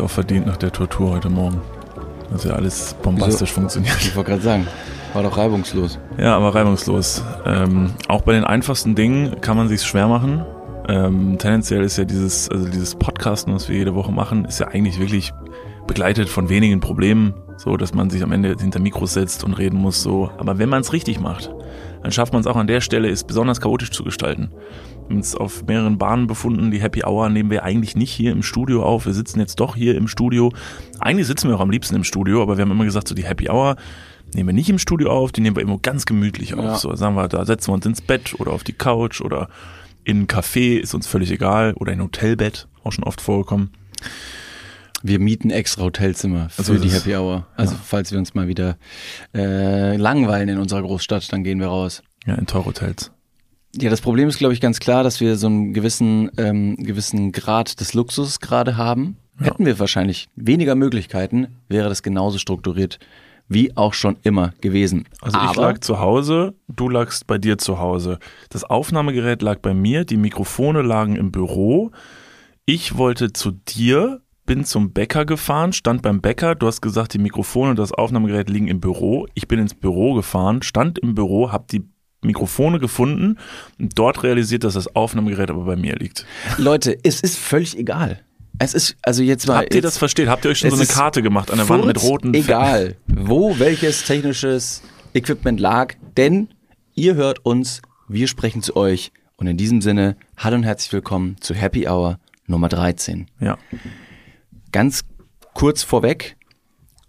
auch verdient nach der Tortur heute Morgen. Dass ja alles bombastisch Wieso? funktioniert. Ich wollte gerade sagen, war doch reibungslos. Ja, aber reibungslos. Ähm, auch bei den einfachsten Dingen kann man sich schwer machen. Ähm, tendenziell ist ja dieses, also dieses Podcasten, was wir jede Woche machen, ist ja eigentlich wirklich begleitet von wenigen Problemen, so dass man sich am Ende hinter Mikros setzt und reden muss. So, aber wenn man es richtig macht, dann schafft man es auch an der Stelle, es besonders chaotisch zu gestalten. Wir haben uns auf mehreren Bahnen befunden. Die Happy Hour nehmen wir eigentlich nicht hier im Studio auf. Wir sitzen jetzt doch hier im Studio. Eigentlich sitzen wir auch am liebsten im Studio, aber wir haben immer gesagt, so die Happy Hour nehmen wir nicht im Studio auf, die nehmen wir immer ganz gemütlich auf. Ja. So sagen wir, da setzen wir uns ins Bett oder auf die Couch oder in ein Café, ist uns völlig egal, oder in ein Hotelbett, auch schon oft vorgekommen. Wir mieten extra Hotelzimmer für Also die Happy Hour. Also ja. falls wir uns mal wieder äh, langweilen in unserer Großstadt, dann gehen wir raus. Ja, in Torhotels. Ja, das Problem ist, glaube ich, ganz klar, dass wir so einen gewissen, ähm, gewissen Grad des Luxus gerade haben. Ja. Hätten wir wahrscheinlich weniger Möglichkeiten, wäre das genauso strukturiert wie auch schon immer gewesen. Also ich Aber lag zu Hause, du lagst bei dir zu Hause. Das Aufnahmegerät lag bei mir, die Mikrofone lagen im Büro. Ich wollte zu dir, bin zum Bäcker gefahren, stand beim Bäcker, du hast gesagt, die Mikrofone und das Aufnahmegerät liegen im Büro. Ich bin ins Büro gefahren, stand im Büro, hab die Mikrofone gefunden und dort realisiert, dass das Aufnahmegerät aber bei mir liegt. Leute, es ist völlig egal. Es ist, also jetzt mal. Habt ihr jetzt, das versteht? Habt ihr euch schon so eine Karte gemacht an der Wand mit roten Egal, wo welches technisches Equipment lag, denn ihr hört uns, wir sprechen zu euch. Und in diesem Sinne, hallo und herzlich willkommen zu Happy Hour Nummer 13. Ja. Ganz kurz vorweg,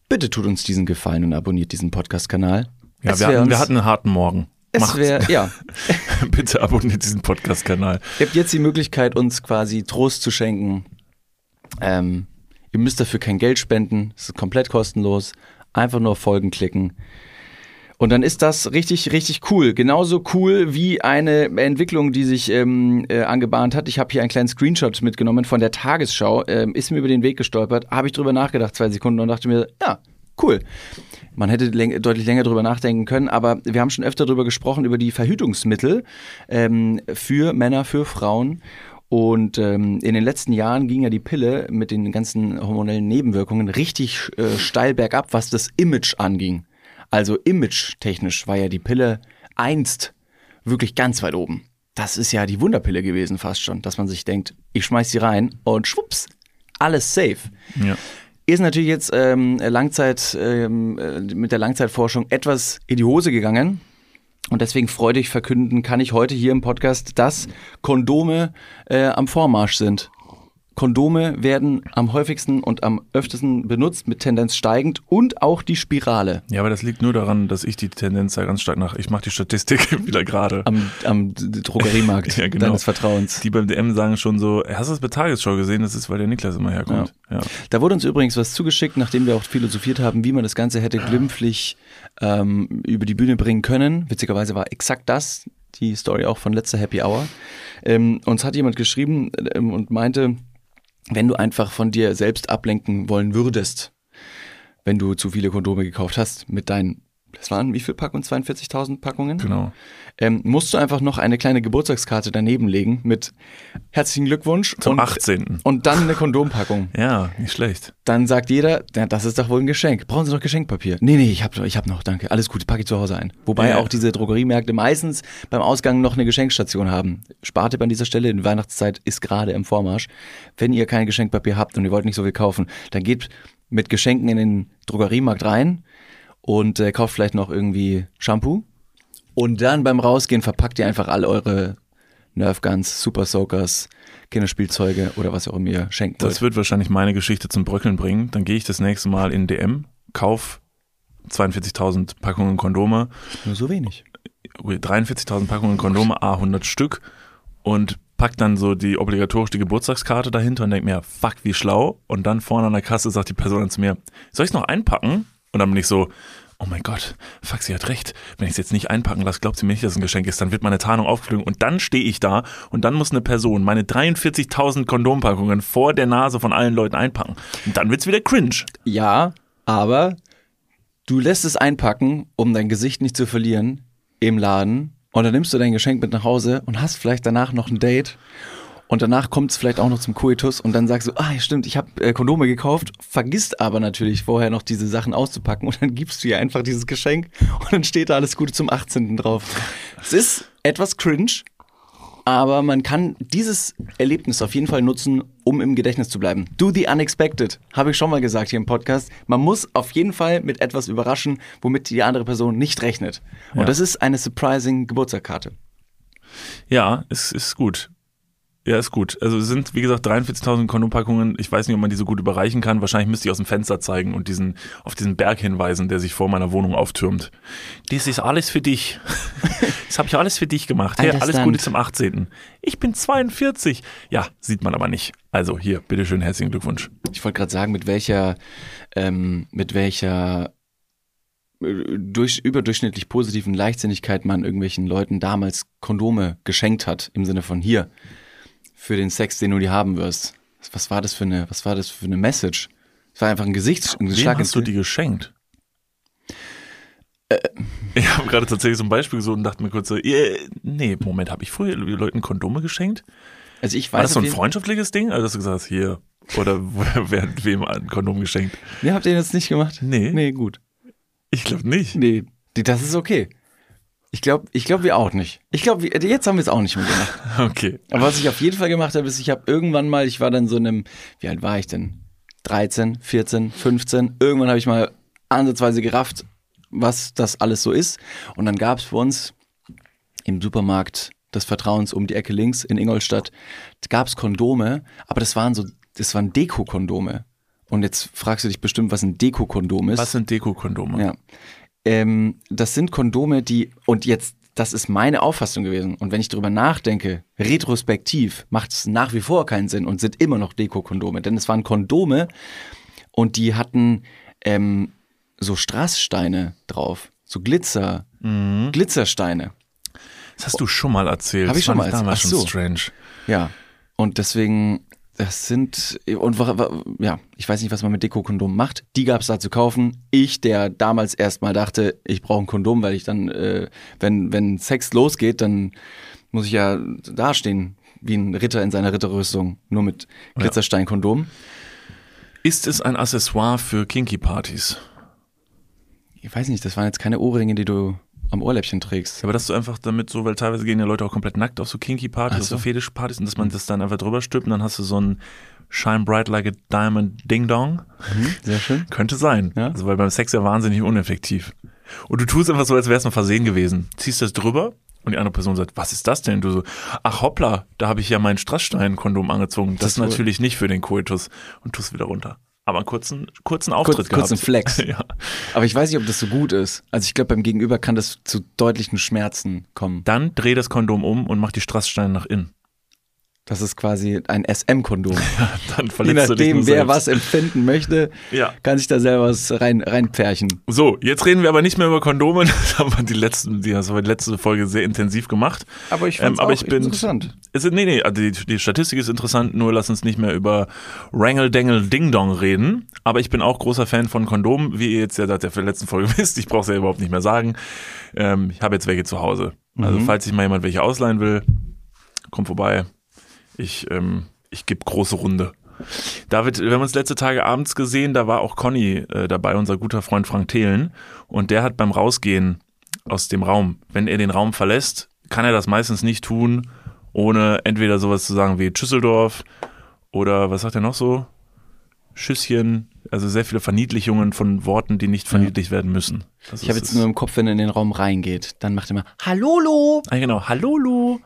bitte tut uns diesen Gefallen und abonniert diesen Podcast-Kanal. Ja, wir hatten, wir hatten einen harten Morgen. Es wäre, ja, Bitte abonniert diesen Podcast-Kanal. Ihr habt jetzt die Möglichkeit, uns quasi Trost zu schenken. Ähm, ihr müsst dafür kein Geld spenden. Es ist komplett kostenlos. Einfach nur auf Folgen klicken. Und dann ist das richtig, richtig cool. Genauso cool wie eine Entwicklung, die sich ähm, äh, angebahnt hat. Ich habe hier einen kleinen Screenshot mitgenommen von der Tagesschau. Ähm, ist mir über den Weg gestolpert. Habe ich drüber nachgedacht, zwei Sekunden, und dachte mir, ja, cool. Man hätte läng deutlich länger drüber nachdenken können, aber wir haben schon öfter drüber gesprochen, über die Verhütungsmittel ähm, für Männer, für Frauen. Und ähm, in den letzten Jahren ging ja die Pille mit den ganzen hormonellen Nebenwirkungen richtig äh, steil bergab, was das Image anging. Also image-technisch war ja die Pille einst wirklich ganz weit oben. Das ist ja die Wunderpille gewesen fast schon, dass man sich denkt, ich schmeiß sie rein und schwupps, alles safe. Ja. Ist natürlich jetzt ähm, Langzeit, ähm, äh, mit der Langzeitforschung etwas in die Hose gegangen. Und deswegen freudig verkünden kann ich heute hier im Podcast, dass Kondome äh, am Vormarsch sind. Kondome werden am häufigsten und am öftesten benutzt, mit Tendenz steigend und auch die Spirale Ja, aber das liegt nur daran, dass ich die Tendenz ja ganz stark nach, ich mache die Statistik wieder gerade. am, am Drogeriemarkt Ja, genau. deines Vertrauens. Die beim DM sagen schon so, hast du das bei Tagesschau gesehen? Das ist, weil der Niklas immer herkommt. Ja. Da wurde uns übrigens was zugeschickt, nachdem wir auch philosophiert haben, wie man das Ganze hätte glimpflich ähm, über die Bühne bringen können. Witzigerweise war exakt das die Story auch von letzter Happy Hour. Ähm, uns hat jemand geschrieben ähm, und meinte, wenn du einfach von dir selbst ablenken wollen würdest, wenn du zu viele Kondome gekauft hast mit deinen, das waren wie viel Packungen? 42.000 Packungen? Genau. Ähm, musst du einfach noch eine kleine Geburtstagskarte daneben legen mit herzlichen Glückwunsch Zum und, 18. und dann eine Kondompackung. Ja, nicht schlecht. Dann sagt jeder, ja, das ist doch wohl ein Geschenk. Brauchen Sie noch Geschenkpapier? Nee, nee, ich hab, ich hab noch, danke. Alles gut, packe ich zu Hause ein. Wobei Ja. auch diese Drogeriemärkte meistens beim Ausgang noch eine Geschenkstation haben. Spartipp an dieser Stelle, die Weihnachtszeit ist gerade im Vormarsch. Wenn ihr kein Geschenkpapier habt und ihr wollt nicht so viel kaufen, dann geht mit Geschenken in den Drogeriemarkt rein und äh, kauft vielleicht noch irgendwie Shampoo. Und dann beim Rausgehen verpackt ihr einfach all eure Nerf Guns, Super Soakers, Kinderspielzeuge oder was auch immer ihr schenken wollt. Das wird wahrscheinlich meine Geschichte zum Bröckeln bringen. Dann gehe ich das nächste Mal in DM, kauf 42.000 Packungen Kondome, Nur so wenig. 43.000 Packungen Kondome, A 100 Stück und pack dann so die obligatorische Geburtstagskarte dahinter und denk mir, fuck, wie schlau. Und dann vorne an der Kasse sagt die Person dann zu mir, soll ich noch einpacken? Und dann bin ich so, oh mein Gott, sie hat recht. Wenn ich es jetzt nicht einpacken lasse, glaubt sie mir nicht, dass es ein Geschenk ist. Dann wird meine Tarnung aufgeflogen und dann stehe ich da und dann muss eine Person meine 43.000 Kondompackungen vor der Nase von allen Leuten einpacken. Und dann wird's wieder cringe. Ja, aber du lässt es einpacken, um dein Gesicht nicht zu verlieren im Laden. Und dann nimmst du dein Geschenk mit nach Hause und hast vielleicht danach noch ein Date. Und danach kommt es vielleicht auch noch zum Koitus und dann sagst du, ah, stimmt, ich habe äh, Kondome gekauft, vergisst aber natürlich vorher noch diese Sachen auszupacken und dann gibst du ihr einfach dieses Geschenk und dann steht da alles Gute zum 18. drauf. Es ist etwas cringe, aber man kann dieses Erlebnis auf jeden Fall nutzen, um im Gedächtnis zu bleiben. Do the unexpected, habe ich schon mal gesagt hier im Podcast. Man muss auf jeden Fall mit etwas überraschen, womit die andere Person nicht rechnet. Und Ja. das ist eine surprising Geburtstagskarte. Ja, es ist gut. Ja, ist gut. Also es sind, wie gesagt, 43.000 Kondompackungen. Ich weiß nicht, ob man die so gut überreichen kann. Wahrscheinlich müsste ich aus dem Fenster zeigen und diesen, auf diesen Berg hinweisen, der sich vor meiner Wohnung auftürmt. Das ist alles für dich. Das habe ich alles für dich gemacht. Hey, alles. Gute zum 18. Ich bin 42. Ja, sieht man aber nicht. Also hier, bitteschön, herzlichen Glückwunsch. Ich wollte gerade sagen, mit welcher, ähm, mit welcher äh, durch, überdurchschnittlich positiven Leichtsinnigkeit man irgendwelchen Leuten damals Kondome geschenkt hat, im Sinne von hier, für den Sex, den du die haben wirst. Was war das für eine, was war das für eine Message? Es war einfach ein Gesichts, ein Wem hast du die geschenkt? ich habe gerade tatsächlich so ein Beispiel gesucht und dachte mir kurz so, äh, nee, Moment, habe ich früher Leuten Kondome geschenkt? Also ich War weiß das so ein freundschaftliches Ding? Also dass du gesagt hast, hier, oder wer hat wem ein Kondom geschenkt? Nee, habt ihr das nicht gemacht? Nee. Nee, gut. Ich glaube nicht. Nee, das ist okay. Ich glaube, ich glaube, wir auch nicht. Ich glaube, jetzt haben wir es auch nicht mehr gemacht. Okay. Aber was ich auf jeden Fall gemacht habe, ist, ich habe irgendwann mal, ich war dann so in einem, wie alt war ich denn? 13, 14, 15. Irgendwann habe ich mal ansatzweise gerafft, was das alles so ist. Und dann gab es für uns im Supermarkt des Vertrauens um die Ecke links in Ingolstadt, gab es Kondome, aber das waren so, das waren Deko-Kondome. Und jetzt fragst du dich bestimmt, was ein Deko-Kondom ist. Was sind Deko-Kondome? Ja. Ähm, das sind Kondome, die, und jetzt, das ist meine Auffassung gewesen. Und wenn ich darüber nachdenke, retrospektiv, macht es nach wie vor keinen Sinn und sind immer noch Deko-Kondome. Denn es waren Kondome und die hatten ähm, so Strasssteine drauf. So Glitzer, Glitzersteine. Das hast du schon mal erzählt. Hab ich Das schon mal damals erzählt. schon Ach so. strange. Ja. Und deswegen, das sind, und ja, ich weiß nicht, was man mit Deko-Kondom macht. Die gab es da zu kaufen. Ich, der damals erstmal dachte, ich brauche ein Kondom, weil ich dann, äh, wenn, wenn Sex losgeht, dann muss ich ja dastehen wie ein Ritter in seiner Ritterrüstung, nur mit Glitzerstein-Kondom. Ist es ein Accessoire für Kinky-Partys? Ich weiß nicht, das waren jetzt keine Ohrringe, die du am Ohrläppchen trägst. Aber dass du einfach damit so, weil teilweise gehen ja Leute auch komplett nackt auf so Kinky-Partys, Ach auf so so. Fetisch-Partys und dass man das dann einfach drüber stülpt und dann hast du so ein Shine Bright Like a Diamond Ding Dong. Sehr schön. Könnte sein. Ja. Also weil beim Sex ja wahnsinnig uneffektiv. Und du tust einfach so, als wäre es ein Versehen gewesen. Ziehst das drüber und die andere Person sagt, was ist das denn? Du so, ach hoppla, da habe ich ja mein Strassstein-Kondom angezogen. Das, Das ist natürlich nicht für den Koitus. Und tust wieder runter. Aber einen kurzen, kurzen Auftritt Kurz, gehabt. kurzen Flex. ja. Aber ich weiß nicht, ob das so gut ist. Also ich glaube, beim Gegenüber kann das zu deutlichen Schmerzen kommen. Dann dreh das Kondom um und mach die Strasssteine nach innen. Das ist quasi ein SM-Kondom. Dann Je verletzt du dich nachdem, wer selbst. was empfinden möchte, Ja. kann sich da selber was rein, reinpferchen. So, jetzt reden wir aber nicht mehr über Kondome. Das haben wir die letzten, die, das haben wir die letzte Folge sehr intensiv gemacht. Aber ich Ähm, fand's aber auch ich bin, interessant. Es ist, nee, nee, also die, die Statistik ist interessant, nur lass uns nicht mehr über Wrangle Dangle Ding Dong reden. Aber ich bin auch großer Fan von Kondomen, wie ihr jetzt ja seit der letzten Folge wisst. Ich brauche es ja überhaupt nicht mehr sagen. Ähm, ich habe jetzt welche zu Hause. Also Mhm. falls sich mal jemand welche ausleihen will, kommt vorbei. Ich, ähm, ich gebe große Runde. David, wir haben uns letzte Tage abends gesehen, da war auch Conny äh, dabei, unser guter Freund Frank Thelen. Und der hat beim Rausgehen aus dem Raum, wenn er den Raum verlässt, kann er das meistens nicht tun, ohne entweder sowas zu sagen wie Schüsseldorf oder was sagt er noch so? Schüsschen, also sehr viele Verniedlichungen von Worten, die nicht verniedlicht werden müssen. Das Ich habe jetzt nur im Kopf, wenn er in den Raum reingeht, dann macht er immer Hallolo. Ah, genau, Hallo Lu.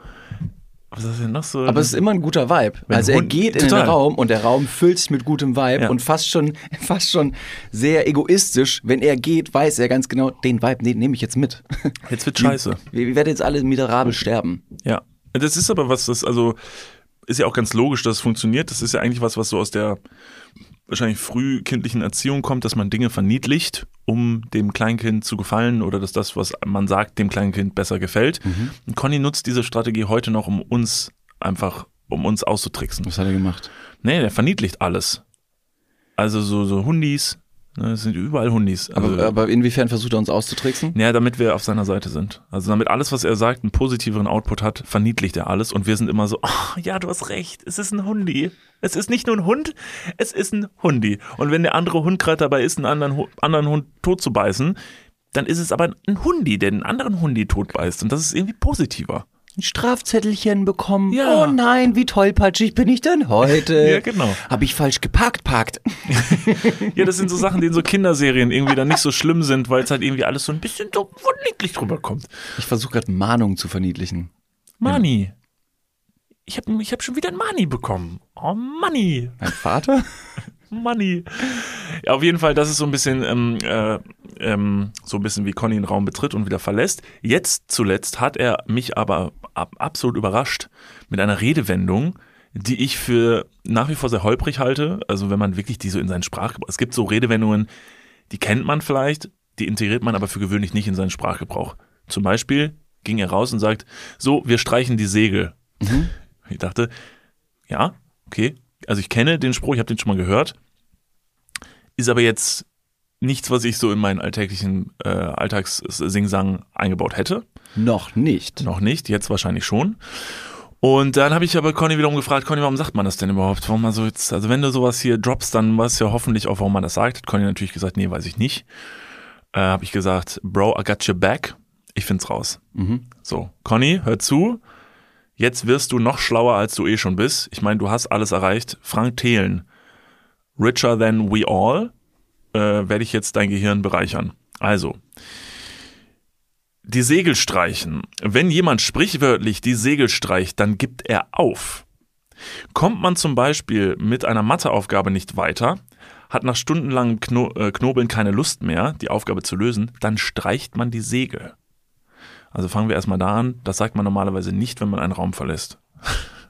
Was ist denn noch so? Aber es ist immer ein guter Vibe. Wenn also er Hund- geht in total. den Raum und der Raum füllt sich mit gutem Vibe Ja. und fast schon, fast schon sehr egoistisch. Wenn er geht, weiß er ganz genau, den Vibe den nehme ich jetzt mit. Jetzt wird scheiße. Wir, wir werden jetzt alle miserabel sterben. Ja. Das ist aber was, das, also, ist ja auch ganz logisch, dass es funktioniert. Das ist ja eigentlich was, was so aus der wahrscheinlich frühkindlichen Erziehung kommt, dass man Dinge verniedlicht, um dem Kleinkind zu gefallen oder dass das, was man sagt, dem Kleinkind besser gefällt. Und Conny nutzt diese Strategie heute noch, um uns einfach, um uns auszutricksen. Was hat er gemacht? Nee, der verniedlicht alles. Also so, so Hundis, Es sind überall Hundis. Also, Aber, aber inwiefern versucht er uns auszutricksen? ja, damit wir auf seiner Seite sind. Also damit alles, was er sagt, einen positiveren Output hat, verniedlicht er alles und wir sind immer so, oh, ja, du hast recht, es ist ein Hundi. Es ist nicht nur ein Hund, es ist ein Hundi. Und wenn der andere Hund gerade dabei ist, einen anderen, anderen Hund tot zu beißen, dann ist es aber ein Hundi, der den anderen Hundi tot beißt. Und das ist irgendwie positiver. Ein Strafzettelchen bekommen. Ja. Oh nein, wie tollpatschig bin ich denn heute? Ja, genau. Habe ich falsch geparkt, parkt. Ja, das sind so Sachen, die in so Kinderserien irgendwie dann nicht so schlimm sind, weil es halt irgendwie alles so ein bisschen so niedlich drüber kommt. Ich versuche gerade Mahnungen zu verniedlichen. Mani. Ich habe ich hab schon wieder ein Mani bekommen. Oh, Mani. Mein Vater? Money. Ja, auf jeden Fall, das ist so ein bisschen, ähm, äh, ähm, so ein bisschen wie Conny den Raum betritt und wieder verlässt. Jetzt zuletzt hat er mich aber ab, absolut überrascht mit einer Redewendung, die ich für nach wie vor sehr holprig halte. Also wenn man wirklich die so in seinen Sprachgebrauch, es gibt so Redewendungen, die kennt man vielleicht, die integriert man aber für gewöhnlich nicht in seinen Sprachgebrauch. Zum Beispiel ging er raus und sagt, so, wir streichen die Segel. Ich dachte, ja, okay. Also ich kenne den Spruch, ich habe den schon mal gehört. Ist aber jetzt nichts, was ich so in meinen alltäglichen äh, Alltags-Singsang eingebaut hätte. Noch nicht. Noch nicht, jetzt wahrscheinlich schon. Und dann habe ich aber Conny wiederum gefragt, Conny, warum sagt man das denn überhaupt? Warum man so jetzt, also wenn du sowas hier droppst, dann weißt du ja hoffentlich auch, warum man das sagt. Hat Conny natürlich gesagt, nee, weiß ich nicht. Äh, habe ich gesagt, Bro, I got your back. Ich find's raus. So, Conny, hör zu. Jetzt wirst du noch schlauer, als du eh schon bist. Ich meine, du hast alles erreicht. Frank Thelen, richer than we all, äh, werde ich jetzt dein Gehirn bereichern. Also, die Segel streichen. Wenn jemand sprichwörtlich die Segel streicht, dann gibt er auf. Kommt man zum Beispiel mit einer Matheaufgabe nicht weiter, hat nach stundenlangem Kno äh, Knobeln keine Lust mehr, die Aufgabe zu lösen, dann streicht man die Segel. Also fangen wir erstmal da an. Das sagt man normalerweise nicht, wenn man einen Raum verlässt.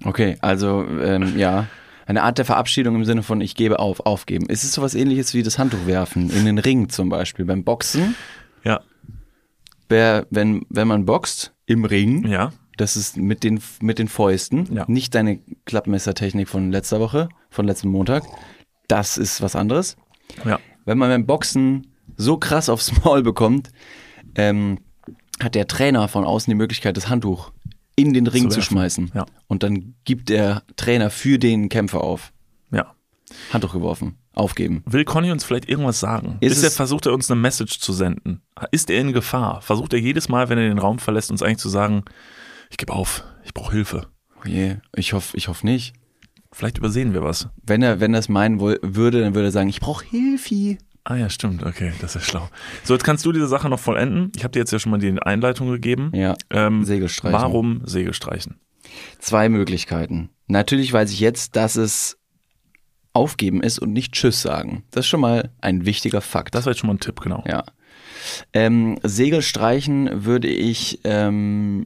Okay, also ähm, ja. Eine Art der Verabschiedung im Sinne von ich gebe auf, aufgeben. Ist es sowas ähnliches wie das Handtuch werfen in den Ring zum Beispiel beim Boxen? Ja, Wer, wenn, wenn man boxt im Ring, ja. das ist mit den, mit den Fäusten, Ja. nicht deine Klappmessertechnik von letzter Woche, von letzten Montag. Das ist was anderes. Ja. Wenn man beim Boxen so krass aufs Maul bekommt, ähm, hat der Trainer von außen die Möglichkeit, das Handtuch in den Ring Zu zu, schmeißen. Ja. Und dann gibt der Trainer für den Kämpfer auf. Ja. Handtuch geworfen. Aufgeben. Will Conny uns vielleicht irgendwas sagen? Ist Ist er, versucht er uns eine Message zu senden? Ist er in Gefahr? Versucht er jedes Mal, wenn er den Raum verlässt, uns eigentlich zu sagen, ich gebe auf, ich brauche Hilfe. Oh je, ich hoffe ich hoff nicht. Vielleicht übersehen wir was. Wenn er, wenn er es meinen würde, dann würde er sagen, ich brauche Hilfe. Ah ja, stimmt, okay, das ist schlau. So, jetzt kannst du diese Sache noch vollenden. Ich habe dir jetzt ja schon mal die Einleitung gegeben. Ja, Ähm, Segelstreichen. Warum Segelstreichen? Zwei Möglichkeiten. Natürlich weiß ich jetzt, dass es aufgeben ist und nicht Tschüss sagen. Das ist schon mal ein wichtiger Fakt. Das war jetzt schon mal ein Tipp, genau. Ja. Ähm, Segel streichen würde ich. Ähm,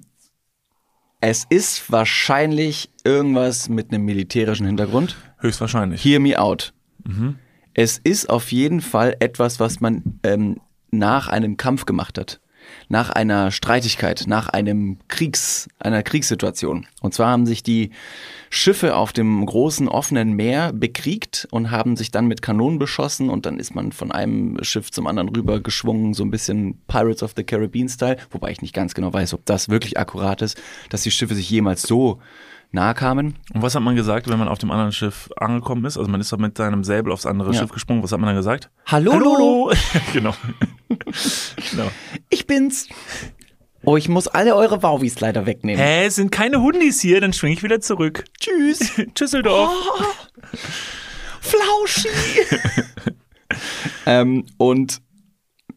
es ist wahrscheinlich irgendwas mit einem militärischen Hintergrund. Höchstwahrscheinlich. Hear me out. Es ist auf jeden Fall etwas, was man ähm, nach einem Kampf gemacht hat. Nach einer Streitigkeit, nach einem Kriegs, einer Kriegssituation. Und zwar haben sich die Schiffe auf dem großen offenen Meer bekriegt und haben sich dann mit Kanonen beschossen und dann ist man von einem Schiff zum anderen rüber geschwungen, so ein bisschen Pirates of the Caribbean Style, wobei ich nicht ganz genau weiß, ob das wirklich akkurat ist, dass die Schiffe sich jemals so nahe kamen. Und was hat man gesagt, wenn man auf dem anderen Schiff angekommen ist? Also man ist doch mit seinem Säbel aufs andere Ja. Schiff gesprungen. Was hat man dann gesagt? Hallo, Hallo. genau. genau. Ich bin's. Oh, ich muss alle eure Wauwis leider wegnehmen. Hä, es sind keine Hundis hier, dann schwing ich wieder zurück. Tschüss. Tschüsseldorf. Flauschi! ähm, und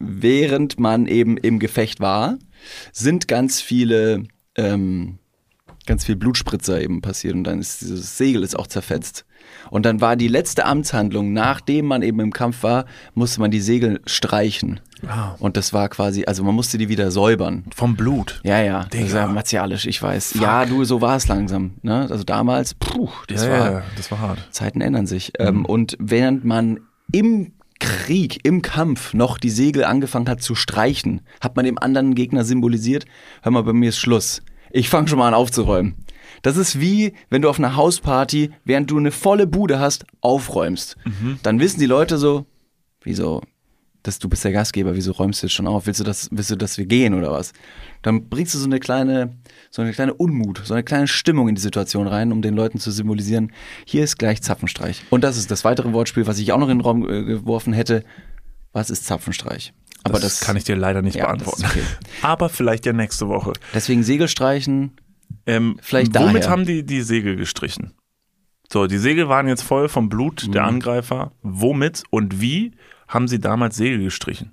während man eben im Gefecht war, sind ganz viele, ähm, ganz viel Blutspritzer eben passiert und dann ist dieses Segel ist auch zerfetzt. Und dann war die letzte Amtshandlung, nachdem man eben im Kampf war, musste man die Segel streichen. Ah. Und das war quasi, also man musste die wieder säubern. Vom Blut. Ja, ja, das Digga. ja martialisch, ich weiß. Ja, du, so war es langsam. Ne? Also damals, puh, das ja, war, ja, das war hart. Zeiten ändern sich. Ähm, und während man im Krieg, im Kampf noch die Segel angefangen hat zu streichen, hat man dem anderen Gegner symbolisiert, hör mal, bei mir ist Schluss. Ich fange schon mal an aufzuräumen. Das ist wie, wenn du auf einer Hausparty, während du eine volle Bude hast, aufräumst. Dann wissen die Leute so, wieso, dass du bist der Gastgeber, wieso räumst du jetzt schon auf? Willst du, dass, willst du, dass wir gehen oder was? Dann bringst du so eine kleine, so eine kleine Unmut, so eine kleine Stimmung in die Situation rein, um den Leuten zu symbolisieren, hier ist gleich Zapfenstreich. Und das ist das weitere Wortspiel, was ich auch noch in den Raum äh, geworfen hätte. Was ist Zapfenstreich? Aber das, kann ich dir leider nicht Ja, beantworten. das okay. Aber vielleicht ja nächste Woche. Deswegen Segelstreichen, Ähm, Vielleicht womit daher. haben die die Segel gestrichen? So, die Segel waren jetzt voll vom Blut Mhm. der Angreifer. Womit und wie haben sie damals Segel gestrichen?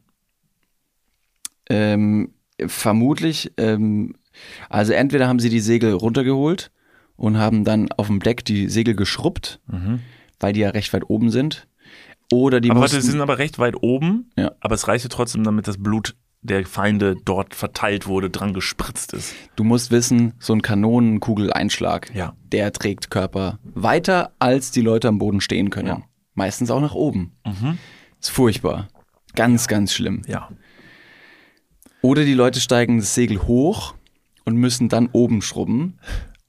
ähm, vermutlich, ähm, also entweder haben sie die Segel runtergeholt und haben dann auf dem Deck die Segel geschrubbt, weil die ja recht weit oben sind. Oder die aber mussten, warte, sie sind aber recht weit oben, Ja. aber es reichte trotzdem, damit das Blut der Feinde dort verteilt wurde, dran gespritzt ist. du musst wissen, so ein Kanonenkugeleinschlag, Ja. der trägt Körper weiter, als die Leute am Boden stehen können. Ja. Meistens auch nach oben. Mhm. Ist furchtbar. Ganz, ganz schlimm. Ja. Oder die Leute steigen das Segel hoch und müssen dann oben schrubben,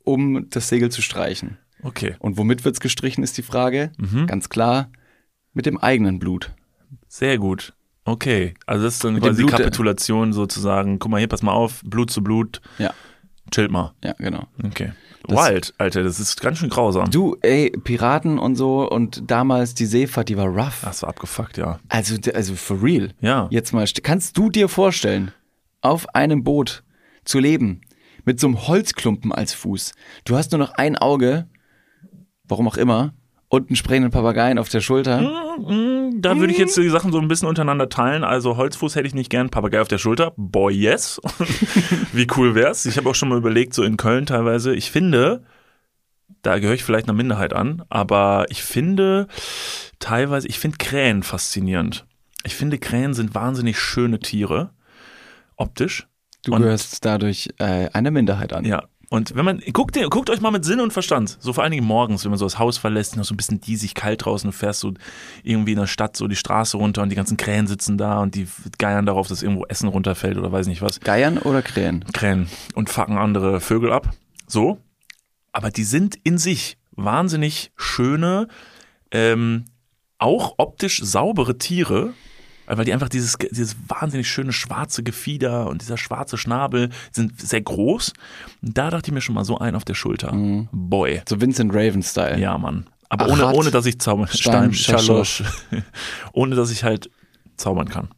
um das Segel zu streichen. Okay. Und womit wird's gestrichen, ist die Frage. Mhm. Ganz klar, mit dem eigenen Blut. Sehr gut. Okay. Also das ist dann Mit quasi Blut der- Kapitulation sozusagen. Guck mal hier, pass mal auf, Blut zu Blut, Ja, chillt mal. ja, genau. Okay. Das- Wild, Alter, das ist ganz schön grausam. Du, ey, Piraten und so und damals die Seefahrt, die war rough. Das war abgefuckt, ja. Also, also for real. Ja. Jetzt mal, st- kannst du dir vorstellen, auf einem Boot zu leben, mit so einem Holzklumpen als Fuß? Du hast nur noch ein Auge, warum auch immer, und einen sprechenden Papageien auf der Schulter. Mm, Da würde ich jetzt die Sachen so ein bisschen untereinander teilen. Also Holzfuß hätte ich nicht gern, Papagei auf der Schulter. Boy, yes. Wie cool wär's? Ich habe auch schon mal überlegt, so in Köln teilweise. Ich finde, da gehöre ich vielleicht einer Minderheit an, aber ich finde teilweise, ich finde Krähen faszinierend. Ich finde Krähen sind wahnsinnig schöne Tiere. Optisch. Du Und- gehörst dadurch äh, einer Minderheit an. Ja. Und wenn man, guckt, guckt euch mal mit Sinn und Verstand, so vor allen Dingen morgens, wenn man so das Haus verlässt, noch so ein bisschen diesig kalt draußen und fährst so irgendwie in der Stadt so die Straße runter und die ganzen Krähen sitzen da und die geiern darauf, dass irgendwo Essen runterfällt oder weiß nicht was. Geiern oder Krähen? Krähen und fucken andere Vögel ab. So. Aber die sind in sich wahnsinnig schöne, ähm, auch optisch saubere Tiere, weil die einfach dieses, dieses wahnsinnig schöne schwarze Gefieder und dieser schwarze Schnabel sind sehr groß. Da dachte ich mir schon mal so ein auf der Schulter. Boy. So Vincent Raven-Style. Ja, Mann. Aber Achat, ohne, ohne dass ich zaubern Stein, Stein, ohne dass ich halt zaubern kann.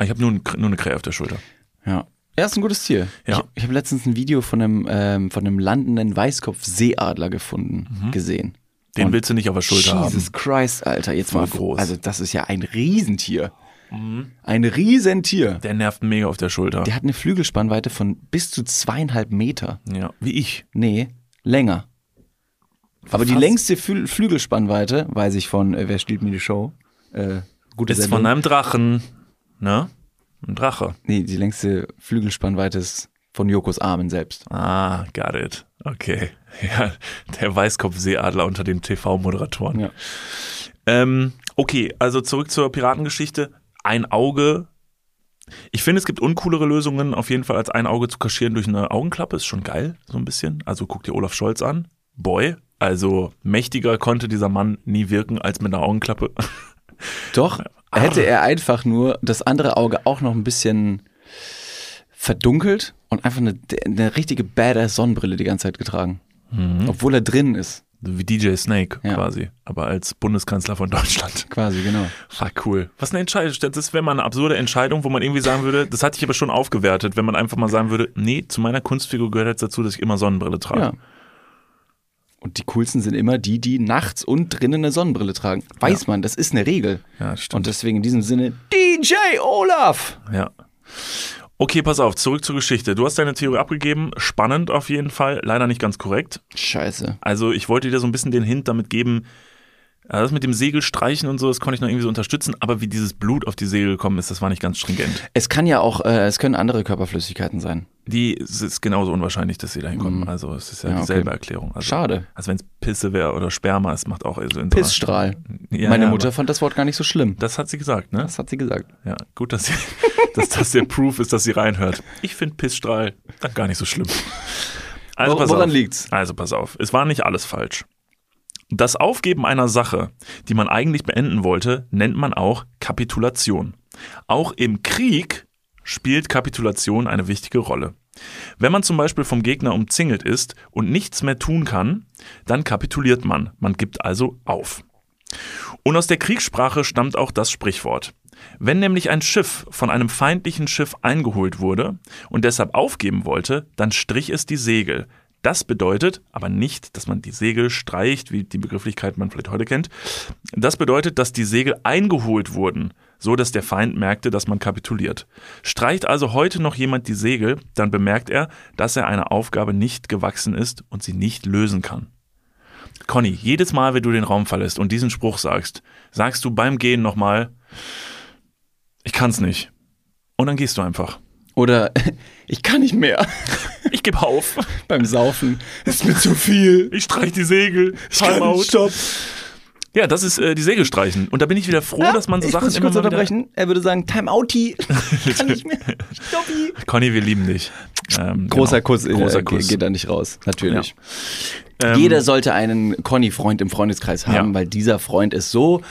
Ich habe nur, nur eine Krähe auf der Schulter. Ja. Er ist ein gutes Tier. Ja. Ich, ich habe letztens ein Video von einem, ähm, von einem landenden Weißkopf-Seeadler gefunden, gesehen. Den Und willst du nicht auf der Schulter Jesus haben. Christ, Alter. Jetzt Voll mal groß. Also, das ist ja ein Riesentier. Ein Riesentier. Der nervt mega auf der Schulter. Der hat eine Flügelspannweite von bis zu zweieinhalb Meter. ja, wie ich. Nee, länger. Aber die Fast. längste Flü Flügelspannweite, weiß ich von äh, Wer stiehlt mir die Show? Äh, gute Ist Sendung. von einem Drachen. Ne? Ein Drache. Nee, die längste Flügelspannweite ist von Jokos Armen selbst. Ah, got it. Okay. Ja, der Weißkopfseeadler unter den TV-Moderatoren. Ja. Ähm, okay, also zurück zur Piratengeschichte. Ein Auge. Ich finde, es gibt uncoolere Lösungen, auf jeden Fall als ein Auge zu kaschieren durch eine Augenklappe. Ist schon geil, so ein bisschen. Also guck dir Olaf Scholz an. Boy. Also mächtiger konnte dieser Mann nie wirken als mit einer Augenklappe. Doch, hätte er einfach nur das andere Auge auch noch ein bisschen verdunkelt und einfach eine, eine richtige badass Sonnenbrille die ganze Zeit getragen. Obwohl er drin ist, Wie DJ Snake Ja. quasi. Aber als Bundeskanzler von Deutschland. quasi, genau. War cool. Was eine Entscheidung. Das wäre mal eine absurde Entscheidung, wo man irgendwie sagen würde, das hatte ich aber schon aufgewertet, wenn man einfach mal sagen würde, nee, zu meiner Kunstfigur gehört jetzt dazu, dass ich immer Sonnenbrille trage. Ja. Und die coolsten sind immer die, die nachts und drinnen eine Sonnenbrille tragen. Weiß man, das ist eine Regel. Ja, stimmt. Und deswegen in diesem Sinne, DJ Olaf! Ja. Okay, pass auf, zurück zur Geschichte. Du hast deine Theorie abgegeben, spannend auf jeden Fall, leider nicht ganz korrekt. Scheiße. Also ich wollte dir so ein bisschen den Hint damit geben, äh, das mit dem Segel streichen und so, das konnte ich noch irgendwie so unterstützen, aber wie dieses Blut auf die Segel gekommen ist, das war nicht ganz stringent. Es kann ja auch, äh, es können andere Körperflüssigkeiten sein. Die es ist genauso unwahrscheinlich, dass sie da hinkommen. Also es ist ja, Mhm. Ja, okay. dieselbe Erklärung. Also, Schade. Also wenn es Pisse wäre oder Sperma, es macht auch also Pissstrahl. Ja, Meine ja, Mutter fand das Wort gar nicht so schlimm. Das hat sie gesagt, ne? Das hat sie gesagt. Ja, gut, dass, sie, dass das der Proof ist, dass sie reinhört. Ich finde Pissstrahl dann gar nicht so schlimm. Also Wor- pass woran auf. liegt's? Also pass auf, es war nicht alles falsch. Das Aufgeben einer Sache, die man eigentlich beenden wollte, nennt man auch Kapitulation. Auch im Krieg spielt Kapitulation eine wichtige Rolle. Wenn man zum Beispiel vom Gegner umzingelt ist und nichts mehr tun kann, dann kapituliert man. Man gibt also auf. Und aus der Kriegssprache stammt auch das Sprichwort. Wenn nämlich ein Schiff von einem feindlichen Schiff eingeholt wurde und deshalb aufgeben wollte, dann strich es die Segel. Das bedeutet aber nicht, dass man die Segel streicht, wie die Begrifflichkeit man vielleicht heute kennt. Das bedeutet, dass die Segel eingeholt wurden, so dass der Feind merkte, dass man kapituliert. Streicht also heute noch jemand die Segel, dann bemerkt er, dass er einer Aufgabe nicht gewachsen ist und sie nicht lösen kann. Conny, jedes Mal, wenn du den Raum verlässt und diesen Spruch sagst, sagst du beim Gehen nochmal, ich kann's nicht. Und dann gehst du einfach. Oder ich kann nicht mehr. Ich gebe auf. Beim Saufen ist mir zu viel. Ich streich die Segel. Timeout. Stopp. Ja, das ist äh, die Segel streichen. Und da bin ich wieder froh, Ja, dass man so ich Sachen muss immer kurz mal wieder... unterbrechen. Er würde sagen, Timeouti. kann nicht mehr. Stoppi. Conny, wir lieben dich. Ähm, Großer genau. Kuss, Großer äh, Kuss. geht da nicht raus. Natürlich. Ähm, Jeder sollte einen Conny-Freund im Freundeskreis haben, Ja. weil dieser Freund ist so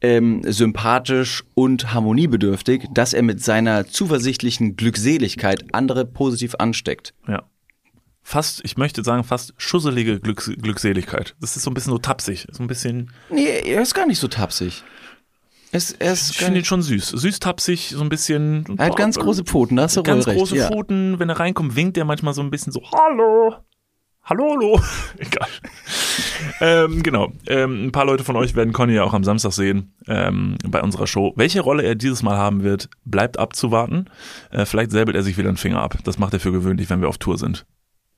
ähm, sympathisch und harmoniebedürftig, dass er mit seiner zuversichtlichen Glückseligkeit andere positiv ansteckt. Ja. Fast, ich möchte sagen, fast schusselige Glücks Glückseligkeit. Das ist so ein bisschen so tapsig. So ein bisschen, Nee, er ist gar nicht so tapsig. Es, ist ich finde ihn schon süß. Süß tapsig, so ein bisschen. er hat ganz große Pfoten, da hast du Ganz recht. große ja. Pfoten. Wenn er reinkommt, winkt er manchmal so ein bisschen so, hallo. Hallo, hallo. Egal. ähm, genau. Ähm, ein paar Leute von euch werden Conny ja auch am Samstag sehen ähm, bei unserer Show. Welche Rolle er dieses Mal haben wird, bleibt abzuwarten. Äh, vielleicht säbelt er sich wieder einen Finger ab. Das macht er für gewöhnlich, wenn wir auf Tour sind.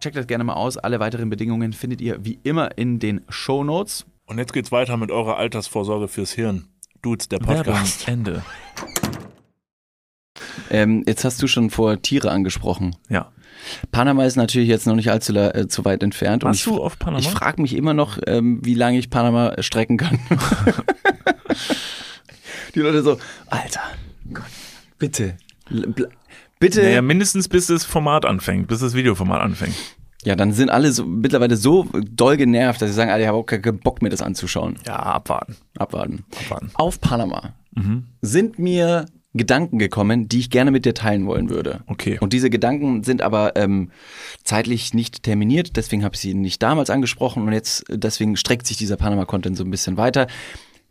Checkt das gerne mal aus. Alle weiteren Bedingungen findet ihr wie immer in den Show Notes. Und jetzt geht's weiter mit eurer Altersvorsorge fürs Hirn. Dudes, der Podcast. Ende. Ähm, jetzt hast du schon vor Tiere angesprochen. Ja. Panama ist natürlich jetzt noch nicht allzu äh, zu weit entfernt. Warst und ich, du auf Panama? Ich frage mich immer noch, ähm, wie lange ich Panama strecken kann. Die Leute so, Alter, Gott, bitte, bitte. Naja, mindestens bis das Format anfängt, bis das Videoformat anfängt. Ja, dann sind alle so, mittlerweile so doll genervt, dass sie sagen, Alter, ich habe auch keinen Bock, mir das anzuschauen. Ja, abwarten. Abwarten. Abwarten. Auf Panama sind mir Gedanken gekommen, die ich gerne mit dir teilen wollen würde. Okay. Und diese Gedanken sind aber ähm, zeitlich nicht terminiert, deswegen habe ich sie nicht damals angesprochen und jetzt deswegen streckt sich dieser Panama-Content so ein bisschen weiter.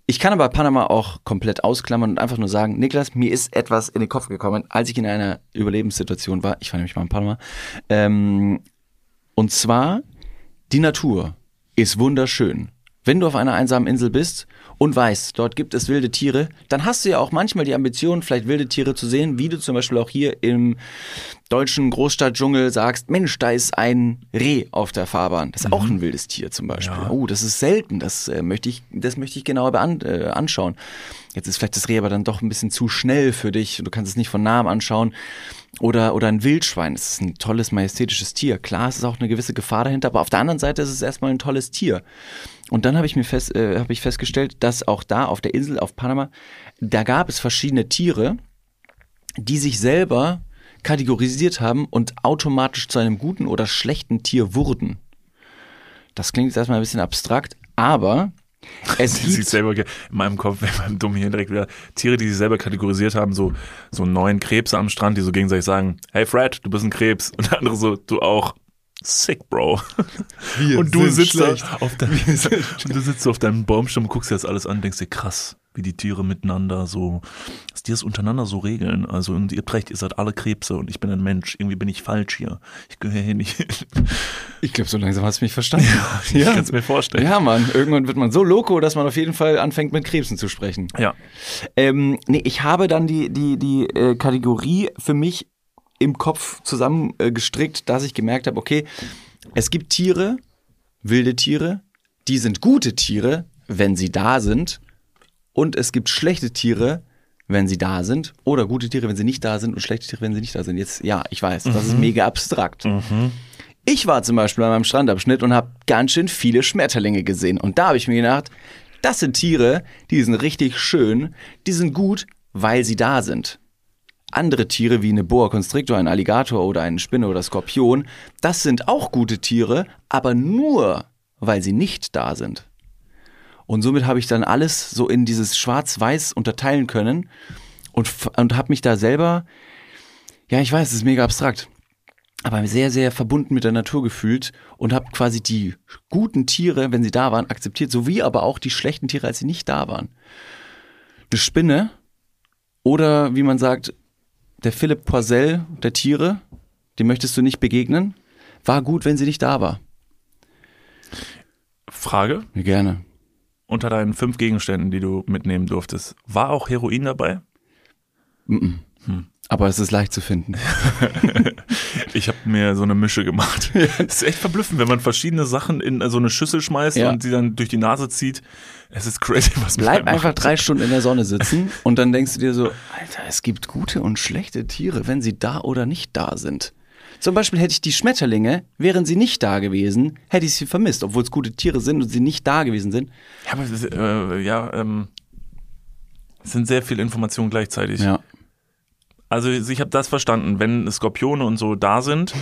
Ich kann aber Panama auch komplett ausklammern und einfach nur sagen, Niklas, mir ist etwas in den Kopf gekommen, als ich in einer Überlebenssituation war. Ich war nämlich mal in Panama. Ähm, und zwar, die Natur ist wunderschön. Wenn du auf einer einsamen Insel bist und weißt, dort gibt es wilde Tiere, dann hast du ja auch manchmal die Ambition, vielleicht wilde Tiere zu sehen, wie du zum Beispiel auch hier im deutschen Großstadtdschungel sagst, Mensch, da ist ein Reh auf der Fahrbahn. Das ist auch ein wildes Tier zum Beispiel. Ja. Oh, das ist selten. Das äh, möchte ich, das möchte ich genauer bean äh, anschauen. Jetzt ist vielleicht das Reh aber dann doch ein bisschen zu schnell für dich. Du kannst es nicht von nahem anschauen. Oder, oder ein Wildschwein. Es ist ein tolles, majestätisches Tier. Klar, es ist auch eine gewisse Gefahr dahinter, aber auf der anderen Seite ist es erstmal ein tolles Tier. Und dann habe ich mir fest, äh, habe ich festgestellt, dass auch da auf der Insel, auf Panama, da gab es verschiedene Tiere, die sich selber kategorisiert haben und automatisch zu einem guten oder schlechten Tier wurden. Das klingt jetzt erstmal ein bisschen abstrakt, aber es Die sich selber, in meinem Kopf, in meinem dummen Hirn direkt wieder, Tiere, die sich selber kategorisiert haben, so, so neun Krebse am Strand, die so gegenseitig sagen, hey Fred, du bist ein Krebs. Und der andere so, du auch. Sick, Bro. und du sitzt da schlecht. auf deinem, und du sitzt auf deinem Baumstamm und guckst dir das alles an, denkst dir, krass, wie die Tiere miteinander so, dass die das untereinander so regeln. Also, und ihr habt recht, ihr seid alle Krebse und ich bin ein Mensch. Irgendwie bin ich falsch hier. Ich gehöre hier nicht hin. ich glaube, so langsam hast du mich verstanden. Ich kann es mir vorstellen. Ja, Mann, irgendwann wird man so loco, dass man auf jeden Fall anfängt mit Krebsen zu sprechen. Ja. Ähm, nee, ich habe dann die, die, die äh, Kategorie für mich im Kopf zusammengestrickt, gestrickt, dass ich gemerkt habe, okay, es gibt Tiere, wilde Tiere, die sind gute Tiere, wenn sie da sind. Und es gibt schlechte Tiere, wenn sie da sind. Oder gute Tiere, wenn sie nicht da sind und schlechte Tiere, wenn sie nicht da sind. Jetzt, ja, ich weiß, das ist mega abstrakt. Ich war zum Beispiel an meinem Strandabschnitt und habe ganz schön viele Schmetterlinge gesehen. Und da habe ich mir gedacht, das sind Tiere, die sind richtig schön, die sind gut, weil sie da sind. Andere Tiere wie eine Boa Constrictor, ein Alligator oder eine Spinne oder Skorpion, das sind auch gute Tiere, aber nur, weil sie nicht da sind. Und somit habe ich dann alles so in dieses Schwarz-Weiß unterteilen können und, und habe mich da selber, ja, ich weiß, es ist mega abstrakt, aber sehr, sehr verbunden mit der Natur gefühlt und habe quasi die guten Tiere, wenn sie da waren, akzeptiert, sowie aber auch die schlechten Tiere, als sie nicht da waren. Eine Spinne oder wie man sagt, der Philipp Poisel der Tiere, dem möchtest du nicht begegnen, war gut, wenn sie nicht da war. Frage, gerne. unter deinen fünf Gegenständen, die du mitnehmen durftest, war auch Heroin dabei? Aber es ist leicht zu finden. Ich habe mir so eine Mische gemacht. Es ist echt verblüffend, wenn man verschiedene Sachen in so eine Schüssel schmeißt Ja. und die dann durch die Nase zieht. Es ist crazy, was man Bleib macht. einfach drei Stunden in der Sonne sitzen und dann denkst du dir so, Alter, es gibt gute und schlechte Tiere, wenn sie da oder nicht da sind. Zum Beispiel hätte ich die Schmetterlinge, wären sie nicht da gewesen, hätte ich sie vermisst, obwohl es gute Tiere sind und sie nicht da gewesen sind. Ja, aber äh, ja, ähm, es sind sehr viele Informationen gleichzeitig. Ja. Also ich habe das verstanden. Wenn Skorpione und so da sind,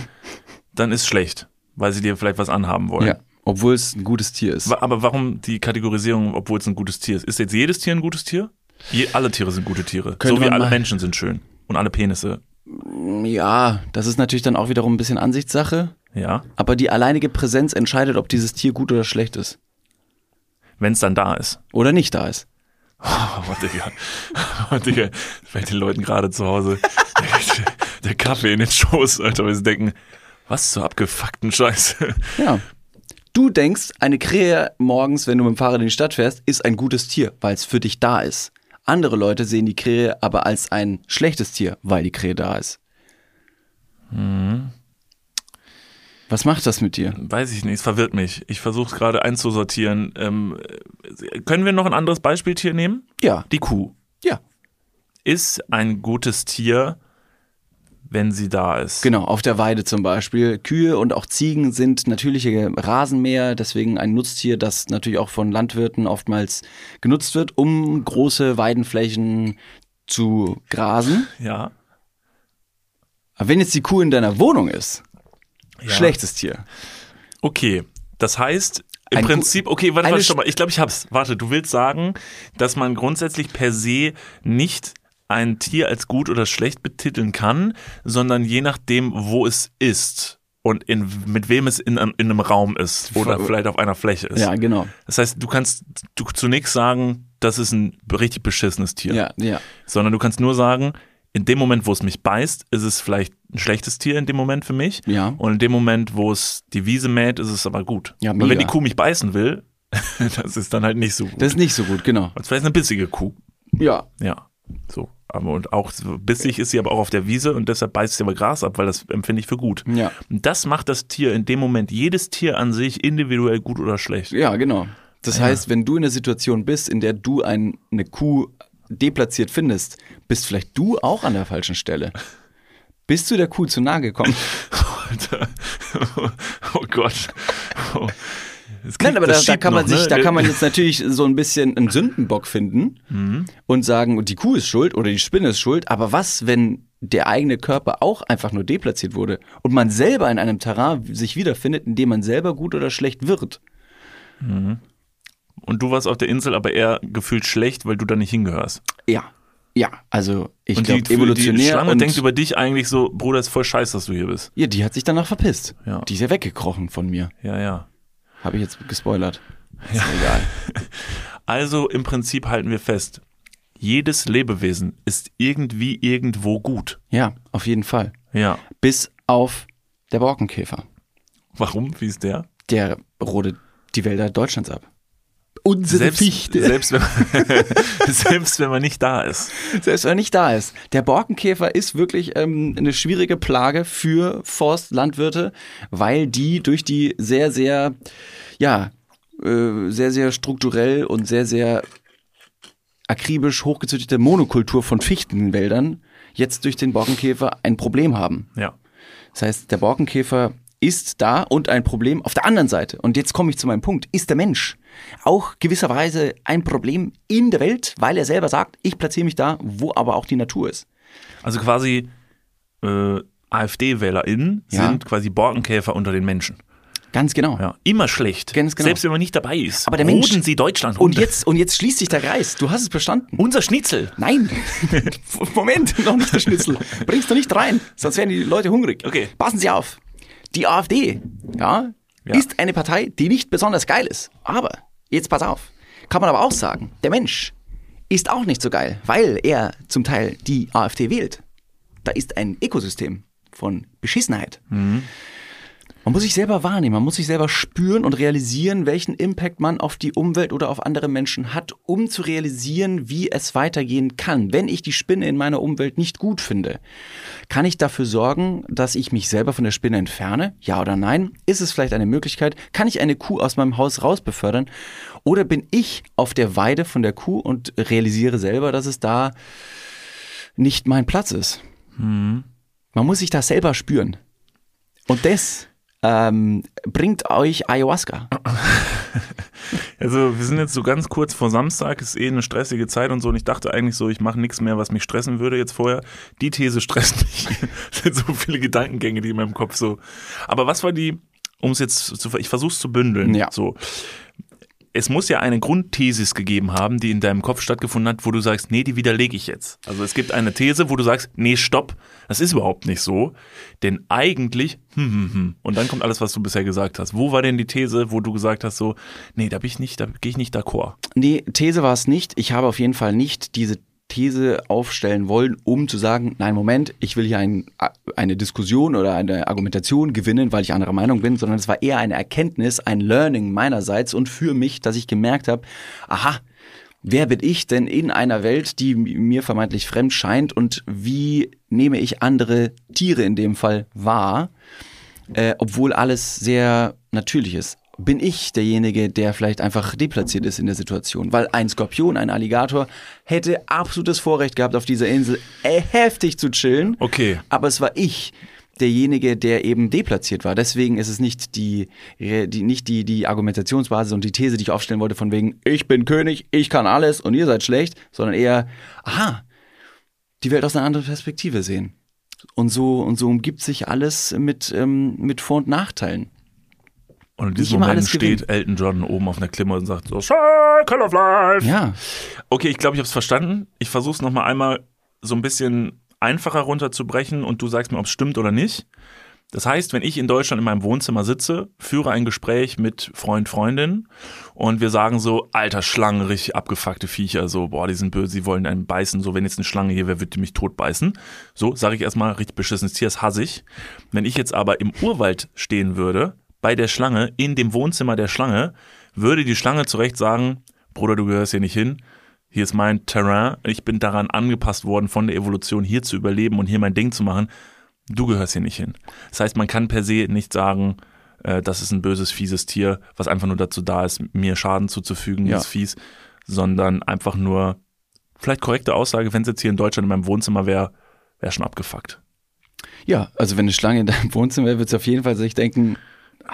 dann ist schlecht, weil sie dir vielleicht was anhaben wollen. ja. Obwohl es ein gutes Tier ist. Aber warum die Kategorisierung, obwohl es ein gutes Tier ist? Ist jetzt jedes Tier ein gutes Tier? Je, alle Tiere sind gute Tiere. Könnte so wie alle Menschen sind schön. Und alle Penisse. Ja, das ist natürlich dann auch wiederum ein bisschen Ansichtssache. Ja. Aber die alleinige Präsenz entscheidet, ob dieses Tier gut oder schlecht ist. Wenn es dann da ist. Oder nicht da ist. Oh, Digga. Oh, Digga. Bei den Leuten gerade zu Hause. Der, der Kaffee in den Schoß, Alter, weil sie denken, was zur abgefuckten Scheiße. Ja. Du denkst, eine Krähe morgens, wenn du mit dem Fahrrad in die Stadt fährst, ist ein gutes Tier, weil es für dich da ist. Andere Leute sehen die Krähe aber als ein schlechtes Tier, weil die Krähe da ist. Was macht das mit dir? Weiß ich nicht, es verwirrt mich. Ich versuche es gerade einzusortieren. Ähm, äh, können wir noch ein anderes Beispieltier nehmen? Ja. Die Kuh. Ja. Ist ein gutes Tier, wenn sie da ist. Genau, auf der Weide zum Beispiel. Kühe und auch Ziegen sind natürliche Rasenmäher, deswegen ein Nutztier, das natürlich auch von Landwirten oftmals genutzt wird, um große Weidenflächen zu grasen. Ja. Aber wenn jetzt die Kuh in deiner Wohnung ist, ja. schlechtes Tier. Okay, das heißt im Ein Prinzip, okay, warte, warte, stopp mal. Ich glaube, ich hab's. Warte, du willst sagen, dass man grundsätzlich per se nicht ein Tier als gut oder schlecht betiteln kann, sondern je nachdem, wo es ist und in, mit wem es in, einem- in einem Raum ist oder Voll- vielleicht auf einer Fläche ist. Ja, genau. Das heißt, du kannst du zunächst sagen, das ist ein richtig beschissenes Tier. Ja, ja. Sondern du kannst nur sagen, in dem Moment, wo es mich beißt, ist es vielleicht ein schlechtes Tier in dem Moment für mich. Ja. Und in dem Moment, wo es die Wiese mäht, ist es aber gut. Ja, Weil wenn mega. die Kuh mich beißen will, das ist dann halt nicht so gut. Das ist nicht so gut, genau. Das ist vielleicht eine bissige Kuh. Ja. Ja. So. Aber und auch bissig ist sie aber auch auf der Wiese und deshalb beißt sie aber Gras ab, weil das empfinde ich für gut. Ja. Und das macht das Tier in dem Moment, jedes Tier an sich individuell gut oder schlecht. Ja, genau. Das heißt, wenn du in einer Situation bist, in der du ein, eine Kuh deplatziert findest, bist vielleicht du auch an der falschen Stelle. Bist du der Kuh zu nahe gekommen? Oh Gott. Oh. Nein, aber da, da kann man noch, sich, ne? da kann man jetzt natürlich so ein bisschen einen Sündenbock finden Mhm. und sagen, die Kuh ist schuld oder die Spinne ist schuld. Aber was, wenn der eigene Körper auch einfach nur deplatziert wurde und man selber in einem Terrain sich wiederfindet, in dem man selber gut oder schlecht wird? Und du warst auf der Insel, aber eher gefühlt schlecht, weil du da nicht hingehörst. Ja, ja. Also ich und glaube die, evolutionär die Schlange und denkt über dich eigentlich so, Bruder, ist voll scheiße, dass du hier bist. ja, die hat sich danach verpisst. Ja. Die ist ja weggekrochen von mir. Ja, ja. Habe ich jetzt gespoilert. Ist ja egal. Also im Prinzip halten wir fest, jedes Lebewesen ist irgendwie irgendwo gut. Ja, auf jeden Fall. Ja. Bis auf der Borkenkäfer. Warum? Wie ist der? Der rodet die Wälder Deutschlands ab. Unsere Selbst, Fichte. selbst, wenn man, selbst wenn man nicht da ist. Selbst wenn er nicht da ist. Der Borkenkäfer ist wirklich ähm, eine schwierige Plage für Forstlandwirte, weil die durch die sehr, sehr, ja, äh, sehr, sehr strukturell und sehr, sehr akribisch hochgezüchtete Monokultur von Fichtenwäldern jetzt durch den Borkenkäfer ein Problem haben. Ja. Das heißt, der Borkenkäfer ist da und ein Problem auf der anderen Seite. Und jetzt komme ich zu meinem Punkt. Ist der Mensch auch gewisserweise ein Problem in der Welt, weil er selber sagt, ich platziere mich da, wo aber auch die Natur ist? Also quasi äh, AfD-WählerInnen Ja. sind quasi Borkenkäfer unter den Menschen. Ganz genau. Ja. Immer schlecht. Ganz genau. Selbst wenn man nicht dabei ist. Aber der Mensch- Roden sie Deutschland Und runter. jetzt, und jetzt schließt sich der Kreis. Du hast es verstanden. Unser Schnitzel. Nein. Moment, noch nicht der Schnitzel. Bringst du nicht rein, sonst werden die Leute hungrig. Okay. Passen Sie auf. Die AfD, ja, Ja. ist eine Partei, die nicht besonders geil ist. Aber, jetzt pass auf, kann man aber auch sagen, der Mensch ist auch nicht so geil, weil er zum Teil die AfD wählt. Da ist ein Ökosystem von Beschissenheit. Man muss sich selber wahrnehmen, man muss sich selber spüren und realisieren, welchen Impact man auf die Umwelt oder auf andere Menschen hat, um zu realisieren, wie es weitergehen kann. Wenn ich die Spinne in meiner Umwelt nicht gut finde, kann ich dafür sorgen, dass ich mich selber von der Spinne entferne? Ja oder nein? Ist es vielleicht eine Möglichkeit? Kann ich eine Kuh aus meinem Haus raus befördern? Oder bin ich auf der Weide von der Kuh und realisiere selber, dass es da nicht mein Platz ist? Man muss sich das selber spüren. Und das ähm, bringt euch Ayahuasca. Also wir sind jetzt so ganz kurz vor Samstag, ist eh eine stressige Zeit und so und ich dachte eigentlich so, ich mache nichts mehr, was mich stressen würde jetzt vorher. Die These stresst mich. Es sind so viele Gedankengänge, die in meinem Kopf so. Aber was war die, um es jetzt zu, ich versuche es zu bündeln. Ja. So. Es muss ja eine Grundthesis gegeben haben, die in deinem Kopf stattgefunden hat, wo du sagst, nee, die widerlege ich jetzt. Also es gibt eine These, wo du sagst, nee, stopp, das ist überhaupt nicht so. Denn eigentlich, hm, hm, hm. Und dann kommt alles, was du bisher gesagt hast. Wo war denn die These, wo du gesagt hast, so, nee, da bin ich nicht, da gehe ich nicht d'accord. Nee, These war es nicht. Ich habe auf jeden Fall nicht diese These aufstellen wollen, um zu sagen, nein, Moment, ich will hier ein, eine Diskussion oder eine Argumentation gewinnen, weil ich anderer Meinung bin, sondern es war eher eine Erkenntnis, ein Learning meinerseits und für mich, dass ich gemerkt habe, aha, wer bin ich denn in einer Welt, die mir vermeintlich fremd scheint und wie nehme ich andere Tiere in dem Fall wahr, äh, obwohl alles sehr natürlich ist bin ich derjenige, der vielleicht einfach deplatziert ist in der Situation. Weil ein Skorpion, ein Alligator, hätte absolutes Vorrecht gehabt, auf dieser Insel äh, heftig zu chillen. Okay. Aber es war ich, derjenige, der eben deplatziert war. Deswegen ist es nicht die, die, nicht die, die Argumentationsbasis und die These, die ich aufstellen wollte, von wegen, ich bin König, ich kann alles und ihr seid schlecht, sondern eher, aha, die Welt aus einer anderen Perspektive sehen. Und so, und so umgibt sich alles mit, ähm, mit Vor- und Nachteilen. Und in diesem Moment steht Elton John oben auf einer Klimme und sagt so, Circle of Life. Ja. Okay, ich glaube, ich habe es verstanden. Ich versuche es nochmal einmal so ein bisschen einfacher runterzubrechen und du sagst mir, ob es stimmt oder nicht. Das heißt, wenn ich in Deutschland in meinem Wohnzimmer sitze, führe ein Gespräch mit Freund, Freundin und wir sagen so, alter Schlange, richtig abgefuckte Viecher, so, boah, die sind böse, sie wollen einen beißen, so, wenn jetzt eine Schlange hier wäre, würde die mich tot beißen. So, sage ich erstmal, richtig beschissenes Tier, das hasse ich. Wenn ich jetzt aber im Urwald stehen würde bei der Schlange, in dem Wohnzimmer der Schlange, würde die Schlange zu Recht sagen, Bruder, du gehörst hier nicht hin. Hier ist mein Terrain. Ich bin daran angepasst worden, von der Evolution hier zu überleben und hier mein Ding zu machen. Du gehörst hier nicht hin. Das heißt, man kann per se nicht sagen, äh, das ist ein böses, fieses Tier, was einfach nur dazu da ist, mir Schaden zuzufügen, ja. ist fies, sondern einfach nur, vielleicht korrekte Aussage, wenn es jetzt hier in Deutschland in meinem Wohnzimmer wäre, wäre schon abgefuckt. Ja, also wenn eine Schlange in deinem Wohnzimmer wäre, würde es auf jeden Fall sich denken,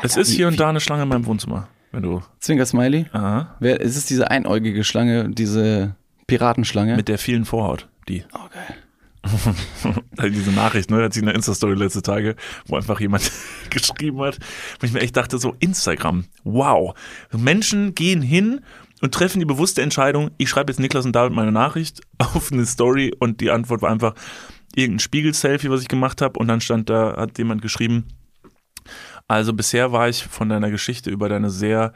es ist hier und da eine Schlange in meinem Wohnzimmer, wenn du. Zwinker Smiley? Aha. Wer, ist es diese einäugige Schlange, diese Piratenschlange? Mit der vielen Vorhaut, die. Okay. Diese Nachricht, ne, hat sie in der Insta-Story letzte Tage, wo einfach jemand geschrieben hat, wo ich mir echt dachte, so Instagram, wow. Menschen gehen hin und treffen die bewusste Entscheidung, ich schreibe jetzt Niklas und David meine Nachricht auf eine Story und die Antwort war einfach irgendein Spiegel-Selfie, was ich gemacht habe und dann stand da, hat jemand geschrieben, also bisher war ich von deiner Geschichte über deine sehr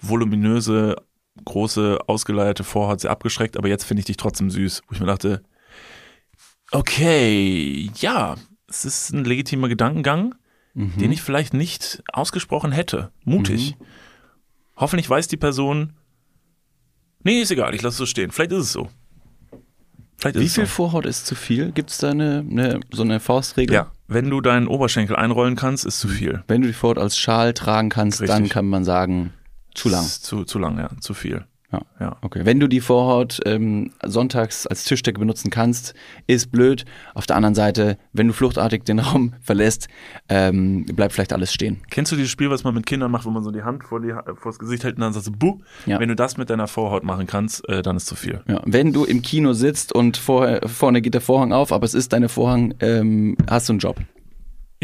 voluminöse, große, ausgeleierte Vorhaut sehr abgeschreckt, aber jetzt finde ich dich trotzdem süß. Wo ich mir dachte, okay, ja, es ist ein legitimer Gedankengang, mhm. den ich vielleicht nicht ausgesprochen hätte. Mutig. Mhm. Hoffentlich weiß die Person, nee, ist egal, ich lasse es so stehen. Vielleicht ist es so. Vielleicht Wie viel so. Vorhaut ist zu viel? Gibt es da eine, eine, so eine Faustregel? Ja, wenn du deinen Oberschenkel einrollen kannst, ist zu viel. Wenn du die Vorhaut als Schal tragen kannst, Richtig. dann kann man sagen, zu lang. Zu, zu lang, ja, zu viel. Ja. ja. Okay. Wenn du die Vorhaut ähm, sonntags als Tischdecke benutzen kannst, ist blöd. Auf der anderen Seite, wenn du fluchtartig den Raum verlässt, ähm, bleibt vielleicht alles stehen. Kennst du dieses Spiel, was man mit Kindern macht, wo man so die Hand vor, die, vor das Gesicht hält und dann sagst du, buh. Ja. Wenn du das mit deiner Vorhaut machen kannst, äh, dann ist zu viel. Ja. Wenn du im Kino sitzt und vor, vorne geht der Vorhang auf, aber es ist deine Vorhang, ähm, hast du einen Job.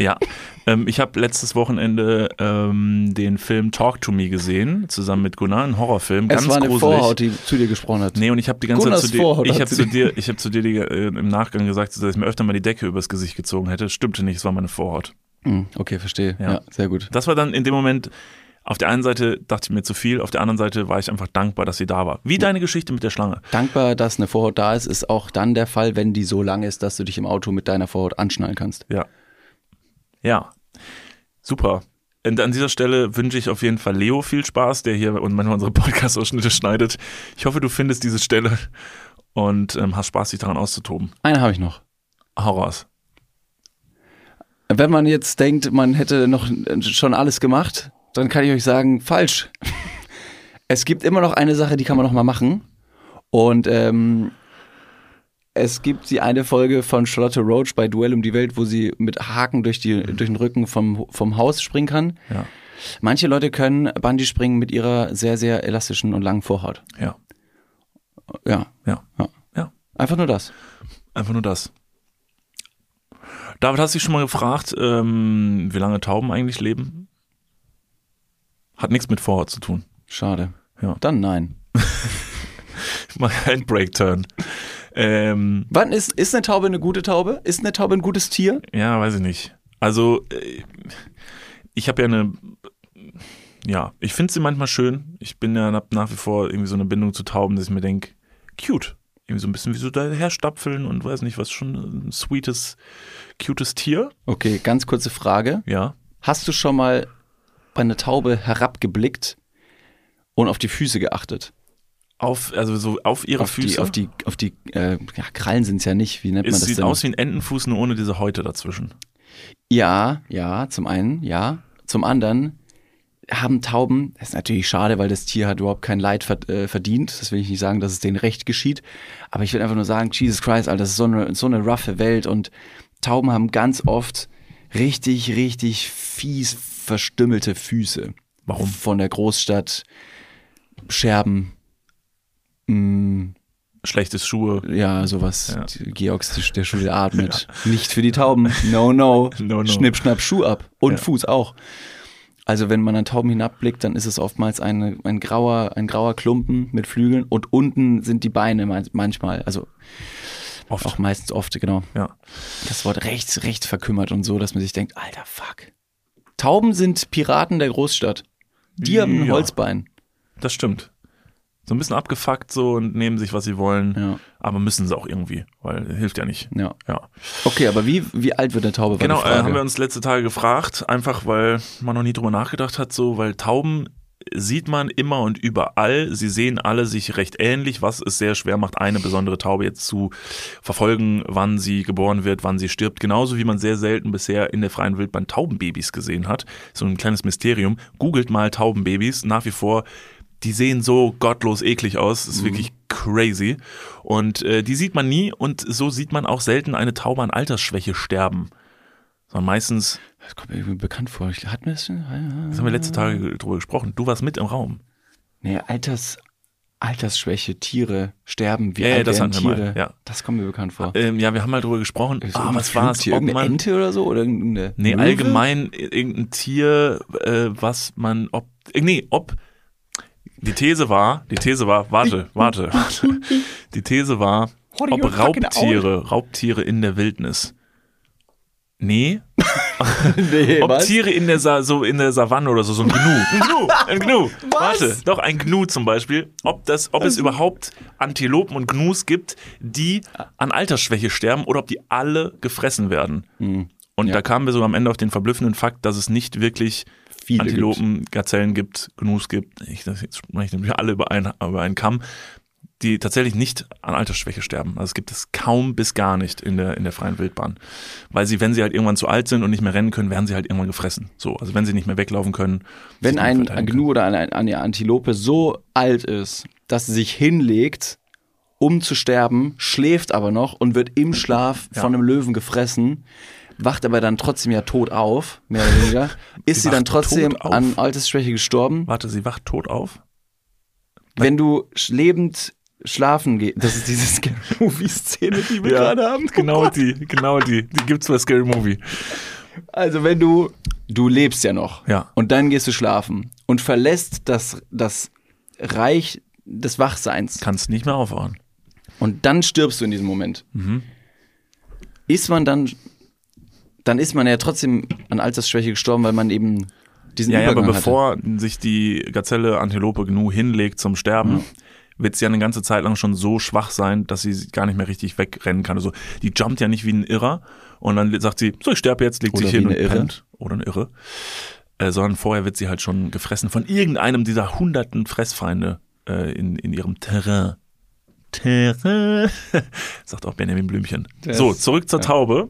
Ja, ähm, ich habe letztes Wochenende ähm, den Film Talk to Me gesehen, zusammen mit Gunnar, ein Horrorfilm. Ganz es war eine gruselig. Vorhaut, die zu dir gesprochen hat. Nee, und ich habe die ganze Gunnars Zeit zu dir, ich habe zu dir, ich habe zu dir die, äh, im Nachgang gesagt, dass ich mir öfter mal die Decke übers Gesicht gezogen hätte. Stimmte nicht, es war meine Vorhaut. Hm, okay, verstehe. Ja. ja, sehr gut. Das war dann in dem Moment, auf der einen Seite dachte ich mir zu viel, auf der anderen Seite war ich einfach dankbar, dass sie da war. Wie deine Geschichte mit der Schlange. Dankbar, dass eine Vorhaut da ist, ist auch dann der Fall, wenn die so lang ist, dass du dich im Auto mit deiner Vorhaut anschnallen kannst. Ja. Ja, super. Und an dieser Stelle wünsche ich auf jeden Fall Leo viel Spaß, der hier und manchmal unsere Podcast-Ausschnitte schneidet. Ich hoffe, du findest diese Stelle und ähm, hast Spaß, dich daran auszutoben. Eine habe ich noch. Hau raus. Wenn man jetzt denkt, man hätte noch schon alles gemacht, dann kann ich euch sagen, falsch. Es gibt immer noch eine Sache, die kann man noch mal machen. Und ähm, es gibt die eine Folge von Charlotte Roach bei Duell um die Welt, wo sie mit Haken durch, die, durch den Rücken vom, vom Haus springen kann. Ja. Manche Leute können Bungee springen mit ihrer sehr, sehr elastischen und langen Vorhaut. Ja. Ja. Ja. Ja. ja. Einfach nur das. Einfach nur das. David, hast du dich schon mal gefragt, ähm, wie lange Tauben eigentlich leben? Hat nichts mit Vorhaut zu tun. Schade. Ja. Dann nein. Mal ein Break-Turn. Ähm, Wann ist, ist eine Taube eine gute Taube? Ist eine Taube ein gutes Tier? Ja, weiß ich nicht. Also, äh, ich habe ja eine, ja, ich finde sie manchmal schön. Ich bin ja nach wie vor irgendwie so eine Bindung zu Tauben, dass ich mir denke, cute. irgendwie so ein bisschen wie so daherstapfeln und weiß nicht, was schon ein sweetes, cutes Tier. Okay, ganz kurze Frage. Ja. Hast du schon mal bei einer Taube herabgeblickt und auf die Füße geachtet? Auf, also so auf ihre auf Füße. die, auf die, auf die äh, ja, Krallen sind es ja nicht. Wie nennt man es das sieht denn? aus wie ein Entenfuß, nur ohne diese Häute dazwischen. Ja, ja, zum einen, ja. Zum anderen haben Tauben, das ist natürlich schade, weil das Tier hat überhaupt kein Leid äh, verdient. Das will ich nicht sagen, dass es denen recht geschieht. Aber ich will einfach nur sagen, Jesus Christ, Alter, das ist so eine, so eine roughe Welt und Tauben haben ganz oft richtig, richtig fies verstümmelte Füße. Warum? Von der Großstadt, Scherben, mh, Schlechtes Schuhe. ja, sowas. Ja. Georgs, der- der Schule atmet. Nicht für die Tauben. No, no. No, no. Schnipp, schnapp, Schuh ab. Und Ja. Fuß auch. Also wenn man an Tauben hinabblickt, dann ist es oftmals eine, ein, grauer, ein grauer Klumpen mit Flügeln und unten sind die Beine man- manchmal, also Oft. auch meistens oft, genau. Ja. Das Wort rechts, rechts verkümmert und so, dass man sich denkt, alter Fuck. Tauben sind Piraten der Großstadt. Die haben ein Ja. Holzbein. Das stimmt. So ein bisschen abgefuckt so und nehmen sich, was sie wollen. Ja, Aber müssen sie auch irgendwie, weil hilft ja nicht. ja. Ja. Okay, aber wie, wie alt wird der Taube? Genau, äh, haben wir uns letzte Tage gefragt, einfach weil man noch nie drüber nachgedacht hat, so, weil Tauben sieht man immer und überall. Sie sehen alle sich recht ähnlich, was es sehr schwer macht, eine besondere Taube jetzt zu verfolgen, wann sie geboren wird, wann sie stirbt. Genauso wie man sehr selten bisher in der freien Wildbahn Taubenbabys gesehen hat. So ein kleines Mysterium. Googelt mal Taubenbabys. Nach wie vor, die sehen so gottlos eklig aus. Das ist wirklich crazy. Und äh, die sieht man nie und so sieht man auch selten eine Taube an Altersschwäche sterben. Sondern meistens, Das kommt mir irgendwie bekannt vor. Ich, hatten wir das schon? das haben wir letzte Tage drüber gesprochen, du warst mit im Raum. Nee, Alters, Altersschwäche, Tiere sterben, wie Ja, ja, das Tiere. mal, ja. Das kommt mir bekannt vor. Ähm, ja, wir haben mal drüber gesprochen. So Ah, was war es? Irgendeine Ente oder so? Oder irgendeine nee, Möwe? allgemein irgendein Tier, äh, was man, ob, äh, nee, ob, die These war, die These war, warte, warte, warte. Die These war, ob Raubtiere, Raubtiere in der Wildnis. Nee, nee, ob was? Tiere in der, Sa so in der Savanne oder so, so ein Gnu. Ein Gnu, ein Gnu. Warte, doch ein Gnu zum Beispiel. Ob, das, ob es überhaupt Antilopen und Gnus gibt, die an Altersschwäche sterben oder ob die alle gefressen werden. Und Hm. Ja. da kamen wir so am Ende auf den verblüffenden Fakt, dass es nicht wirklich Viele Antilopen, Gazellen gibt, Gnus gibt. Ich, das jetzt spreche ich natürlich alle über einen, über einen Kamm die tatsächlich nicht an Altersschwäche sterben. Also es gibt es kaum bis gar nicht in der, in der freien Wildbahn. Weil sie, wenn sie halt irgendwann zu alt sind und nicht mehr rennen können, werden sie halt irgendwann gefressen. So, also wenn sie nicht mehr weglaufen können. Wenn ein Gnu oder eine, eine Antilope so alt ist, dass sie sich hinlegt, um zu sterben, schläft aber noch und wird im Schlaf Ja. von einem Löwen gefressen, wacht aber dann trotzdem ja tot auf, mehr oder weniger, ist Sie sie, dann trotzdem an Altersschwäche gestorben. Warte, sie wacht tot auf? Wenn du lebend schlafen gehst, das ist diese Scary Movie Szene, die wir gerade haben. Oh genau Gott. die, genau die. Die gibt's bei Scary Movie. Also wenn du, du lebst ja noch Ja. und dann gehst du schlafen und verlässt das, das Reich des Wachseins Kannst nicht mehr aufwachen. und dann stirbst du in diesem Moment. Ist man dann, dann ist man ja trotzdem an Altersschwäche gestorben, weil man eben diesen Ja, ja, Übergang aber hatte. bevor sich die Gazelle Antilope Gnu hinlegt zum Sterben, wird sie ja eine ganze Zeit lang schon so schwach sein, dass sie gar nicht mehr richtig wegrennen kann. Also die jumpt ja nicht wie ein Irrer und dann sagt sie, so ich sterbe jetzt, legt Oder sich wie hin und eine Irre. pennt. Oder eine Irre. Äh, sondern vorher wird sie halt schon gefressen von irgendeinem dieser hunderten Fressfeinde äh, in, in ihrem Terrain. Terrain, sagt auch Benjamin Blümchen. Das- so, zurück zur ja. Taube.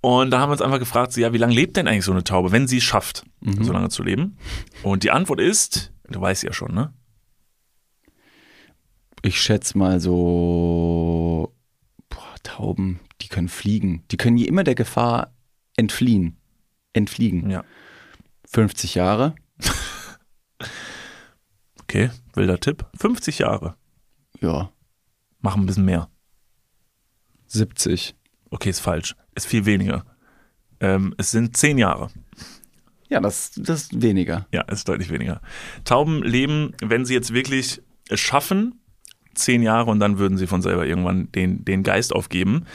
Und da haben wir uns einfach gefragt, so, ja, wie lange lebt denn eigentlich so eine Taube, wenn sie es schafft, so lange zu leben? Und die Antwort ist, du weißt ja schon, ne? Ich schätze mal so, boah, Tauben, die können fliegen. Die können je immer der Gefahr entfliehen. Entfliegen. Ja. 50 Jahre. Okay, wilder Tipp. 50 Jahre. Ja. Machen ein bisschen mehr. 70. Okay, ist falsch. Ist viel weniger. Ähm, es sind 10 Jahre. Ja, das, das ist weniger. Ja, ist deutlich weniger. Tauben leben, wenn sie jetzt wirklich es schaffen, zehn Jahre und dann würden sie von selber irgendwann den, den Geist aufgeben.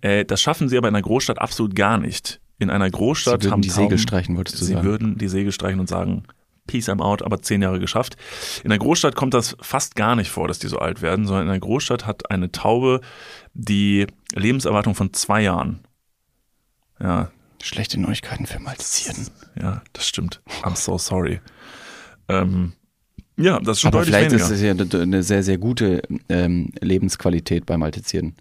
Äh, das schaffen sie aber in einer Großstadt absolut gar nicht. In einer Großstadt Sie würden haben die Tauben, Segel streichen, wolltest du Sie sagen. würden die Segel streichen und sagen, Peace, I'm out, aber zehn Jahre geschafft. In der Großstadt kommt das fast gar nicht vor, dass die so alt werden, sondern in der Großstadt hat eine Taube die Lebenserwartung von zwei Jahren. Ja, Schlechte Neuigkeiten für Maltesierten. ja, das stimmt. I'm so sorry. Ähm, ja, das ist schon Aber deutlich vielleicht weniger. ist es ja eine- sehr, sehr gute ähm, Lebensqualität bei Maltesierten.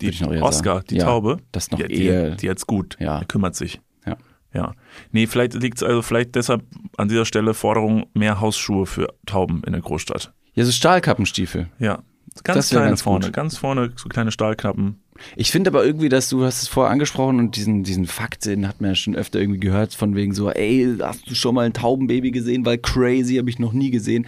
die Oscar, sagen. die Ja, Taube, das noch die, eher- die, die jetzt gut, Ja. der kümmert sich. Ja. Ja. Nee, vielleicht liegt es also vielleicht deshalb an dieser Stelle Forderung mehr Hausschuhe für Tauben in der Großstadt. Ja, so Stahlkappenstiefel. Ja. Ganz kleine ganz vorne, gut. ganz vorne, so kleine Stahlknappen. Ich finde aber irgendwie, dass du hast es vorher angesprochen und diesen, diesen Fakt, den hat man ja schon öfter irgendwie gehört, von wegen so, ey, hast du schon mal ein Taubenbaby gesehen? Weil crazy habe ich noch nie gesehen.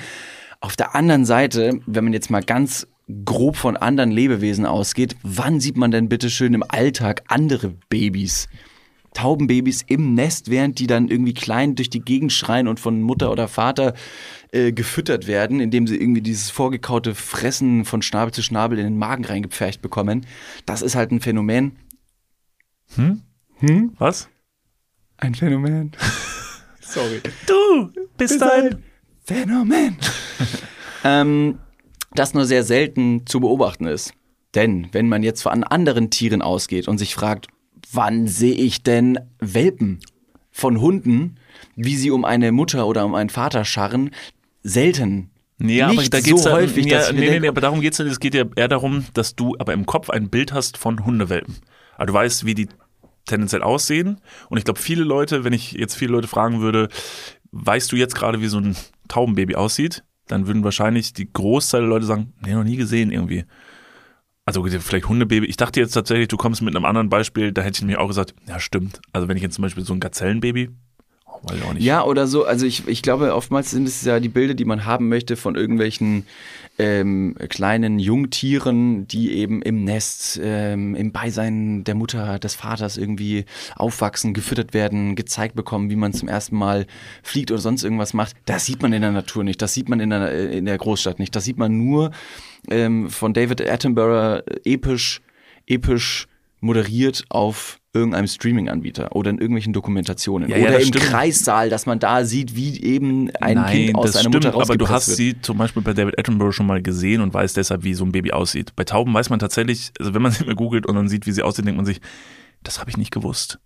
Auf der anderen Seite, wenn man jetzt mal ganz grob von anderen Lebewesen ausgeht, wann sieht man denn bitte schön im Alltag andere Babys? Taubenbabys im Nest, während die dann irgendwie klein durch die Gegend schreien und von Mutter oder Vater äh, gefüttert werden, indem sie irgendwie dieses vorgekaute Fressen von Schnabel zu Schnabel in den Magen reingepfercht bekommen. Das ist halt ein Phänomen. Was? Ein Phänomen. Sorry. Du bist ein. Phänomen. ähm, das nur sehr selten zu beobachten ist. Denn wenn man jetzt von anderen Tieren ausgeht und sich fragt, wann sehe ich denn Welpen von Hunden, wie sie um eine Mutter oder um einen Vater scharren, selten. Nee, aber Nicht da geht's so ja, häufig, ja, nee, nee, nee, aber darum geht's nicht. Es geht ja eher darum, dass du aber im Kopf ein Bild hast von Hundewelpen. Also du weißt, wie die tendenziell aussehen. Und ich glaube, viele Leute, wenn ich jetzt viele Leute fragen würde, weißt du jetzt gerade, wie so ein Taubenbaby aussieht? Dann würden wahrscheinlich die Großteil der Leute sagen, nee, noch nie gesehen irgendwie. Also vielleicht Hundebaby. Ich dachte jetzt tatsächlich, du kommst mit einem anderen Beispiel, da hätte ich mir auch gesagt, ja stimmt. Also wenn ich jetzt zum Beispiel so ein Gazellenbaby, oh. Ja, oder so, also ich, ich glaube, oftmals sind es ja die Bilder, die man haben möchte von irgendwelchen ähm, kleinen Jungtieren, die eben im Nest, ähm, im Beisein der Mutter, des Vaters irgendwie aufwachsen, gefüttert werden, gezeigt bekommen, wie man zum ersten Mal fliegt oder sonst irgendwas macht. Das sieht man in der Natur nicht, das sieht man in der, äh, in der Großstadt nicht. Das sieht man nur ähm, von David Attenborough äh, episch, episch moderiert auf irgendeinem Streaming-Anbieter oder in irgendwelchen Dokumentationen Ja, ja, oder das im stimmt. Kreissaal, dass man da sieht, wie eben ein Nein, Kind aus das seiner stimmt, Mutter aber du rausgepresst hast wird. sie zum Beispiel bei David Attenborough schon mal gesehen und weißt deshalb, wie so ein Baby aussieht. Bei Tauben weiß man tatsächlich, also wenn man sie mal googelt und dann sieht, wie sie aussehen, denkt man sich, das habe ich nicht gewusst.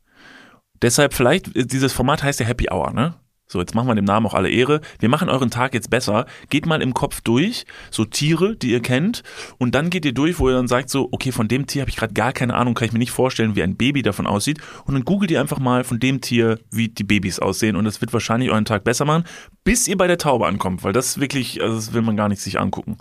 Deshalb vielleicht, dieses Format heißt ja Happy Hour, ne? So, jetzt machen wir dem Namen auch alle Ehre. Wir machen euren Tag jetzt besser. Geht mal im Kopf durch, so Tiere, die ihr kennt, und dann geht ihr durch, wo ihr dann sagt so, okay, von dem Tier habe ich gerade gar keine Ahnung, kann ich mir nicht vorstellen, wie ein Baby davon aussieht. Und dann googelt ihr einfach mal von dem Tier, wie die Babys aussehen, und das wird wahrscheinlich euren Tag besser machen, bis ihr bei der Taube ankommt, weil das wirklich, also das will man gar nicht sich angucken.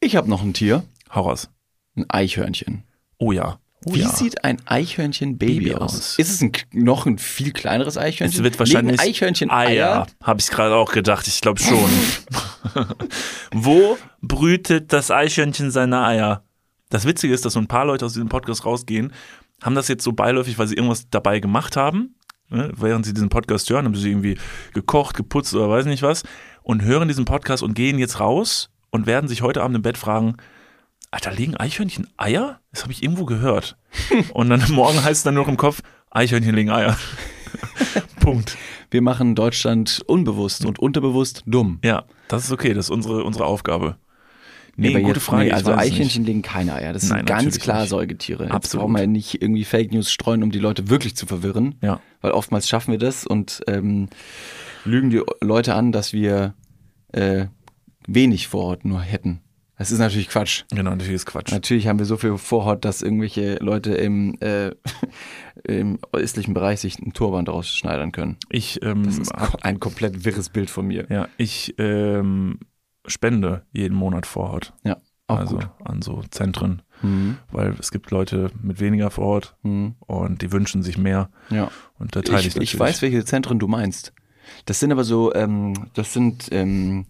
Ich habe noch ein Tier, Hau raus. ein Eichhörnchen. Oh ja. Oh Wie ja. sieht ein Eichhörnchen-Baby Baby aus? aus? Ist es ein, noch ein viel kleineres Eichhörnchen? Es wird wahrscheinlich Legen Eichhörnchen Eier. Habe ich gerade auch gedacht. Ich glaube schon. Wo brütet das Eichhörnchen seine Eier? Das Witzige ist, dass so ein paar Leute aus diesem Podcast rausgehen, haben das jetzt so beiläufig, weil sie irgendwas dabei gemacht haben. Ne? Während sie diesen Podcast hören, haben sie irgendwie gekocht, geputzt oder weiß nicht was und hören diesen Podcast und gehen jetzt raus und werden sich heute Abend im Bett fragen, Alter, legen Eichhörnchen Eier? Das habe ich irgendwo gehört. Und dann morgen heißt es dann nur noch im Kopf, Eichhörnchen legen Eier. Punkt. Wir machen Deutschland unbewusst und unterbewusst dumm. Ja, das ist okay, das ist unsere, unsere Aufgabe. Nee, Aber gute jetzt- Frage. nee, also Eichhörchen nicht. legen keine Eier. Das sind Nein, ganz klar nicht. Säugetiere. Jetzt Absolut. brauchen wir nicht irgendwie Fake News streuen, um die Leute wirklich zu verwirren. Ja. Weil oftmals schaffen wir das und ähm, lügen die Leute an, dass wir äh, wenig Vorhaut nur hätten. Das ist natürlich Quatsch. Genau, natürlich ist Quatsch. Natürlich haben wir so viel Vorhaut, dass irgendwelche Leute im, äh, im östlichen Bereich sich einen Turban draus schneidern können. Ich, ähm, Das ist ein komplett wirres Bild von mir. ja, ich ähm, spende jeden Monat Vorhaut. Ja, auch also gut. an so Zentren, Mhm. weil es gibt Leute mit weniger Vorhaut Mhm. und die wünschen sich mehr. Ja. Und da teile ich, Ich, ich natürlich. weiß, welche Zentren du meinst. Das sind aber so, ähm, das sind ähm,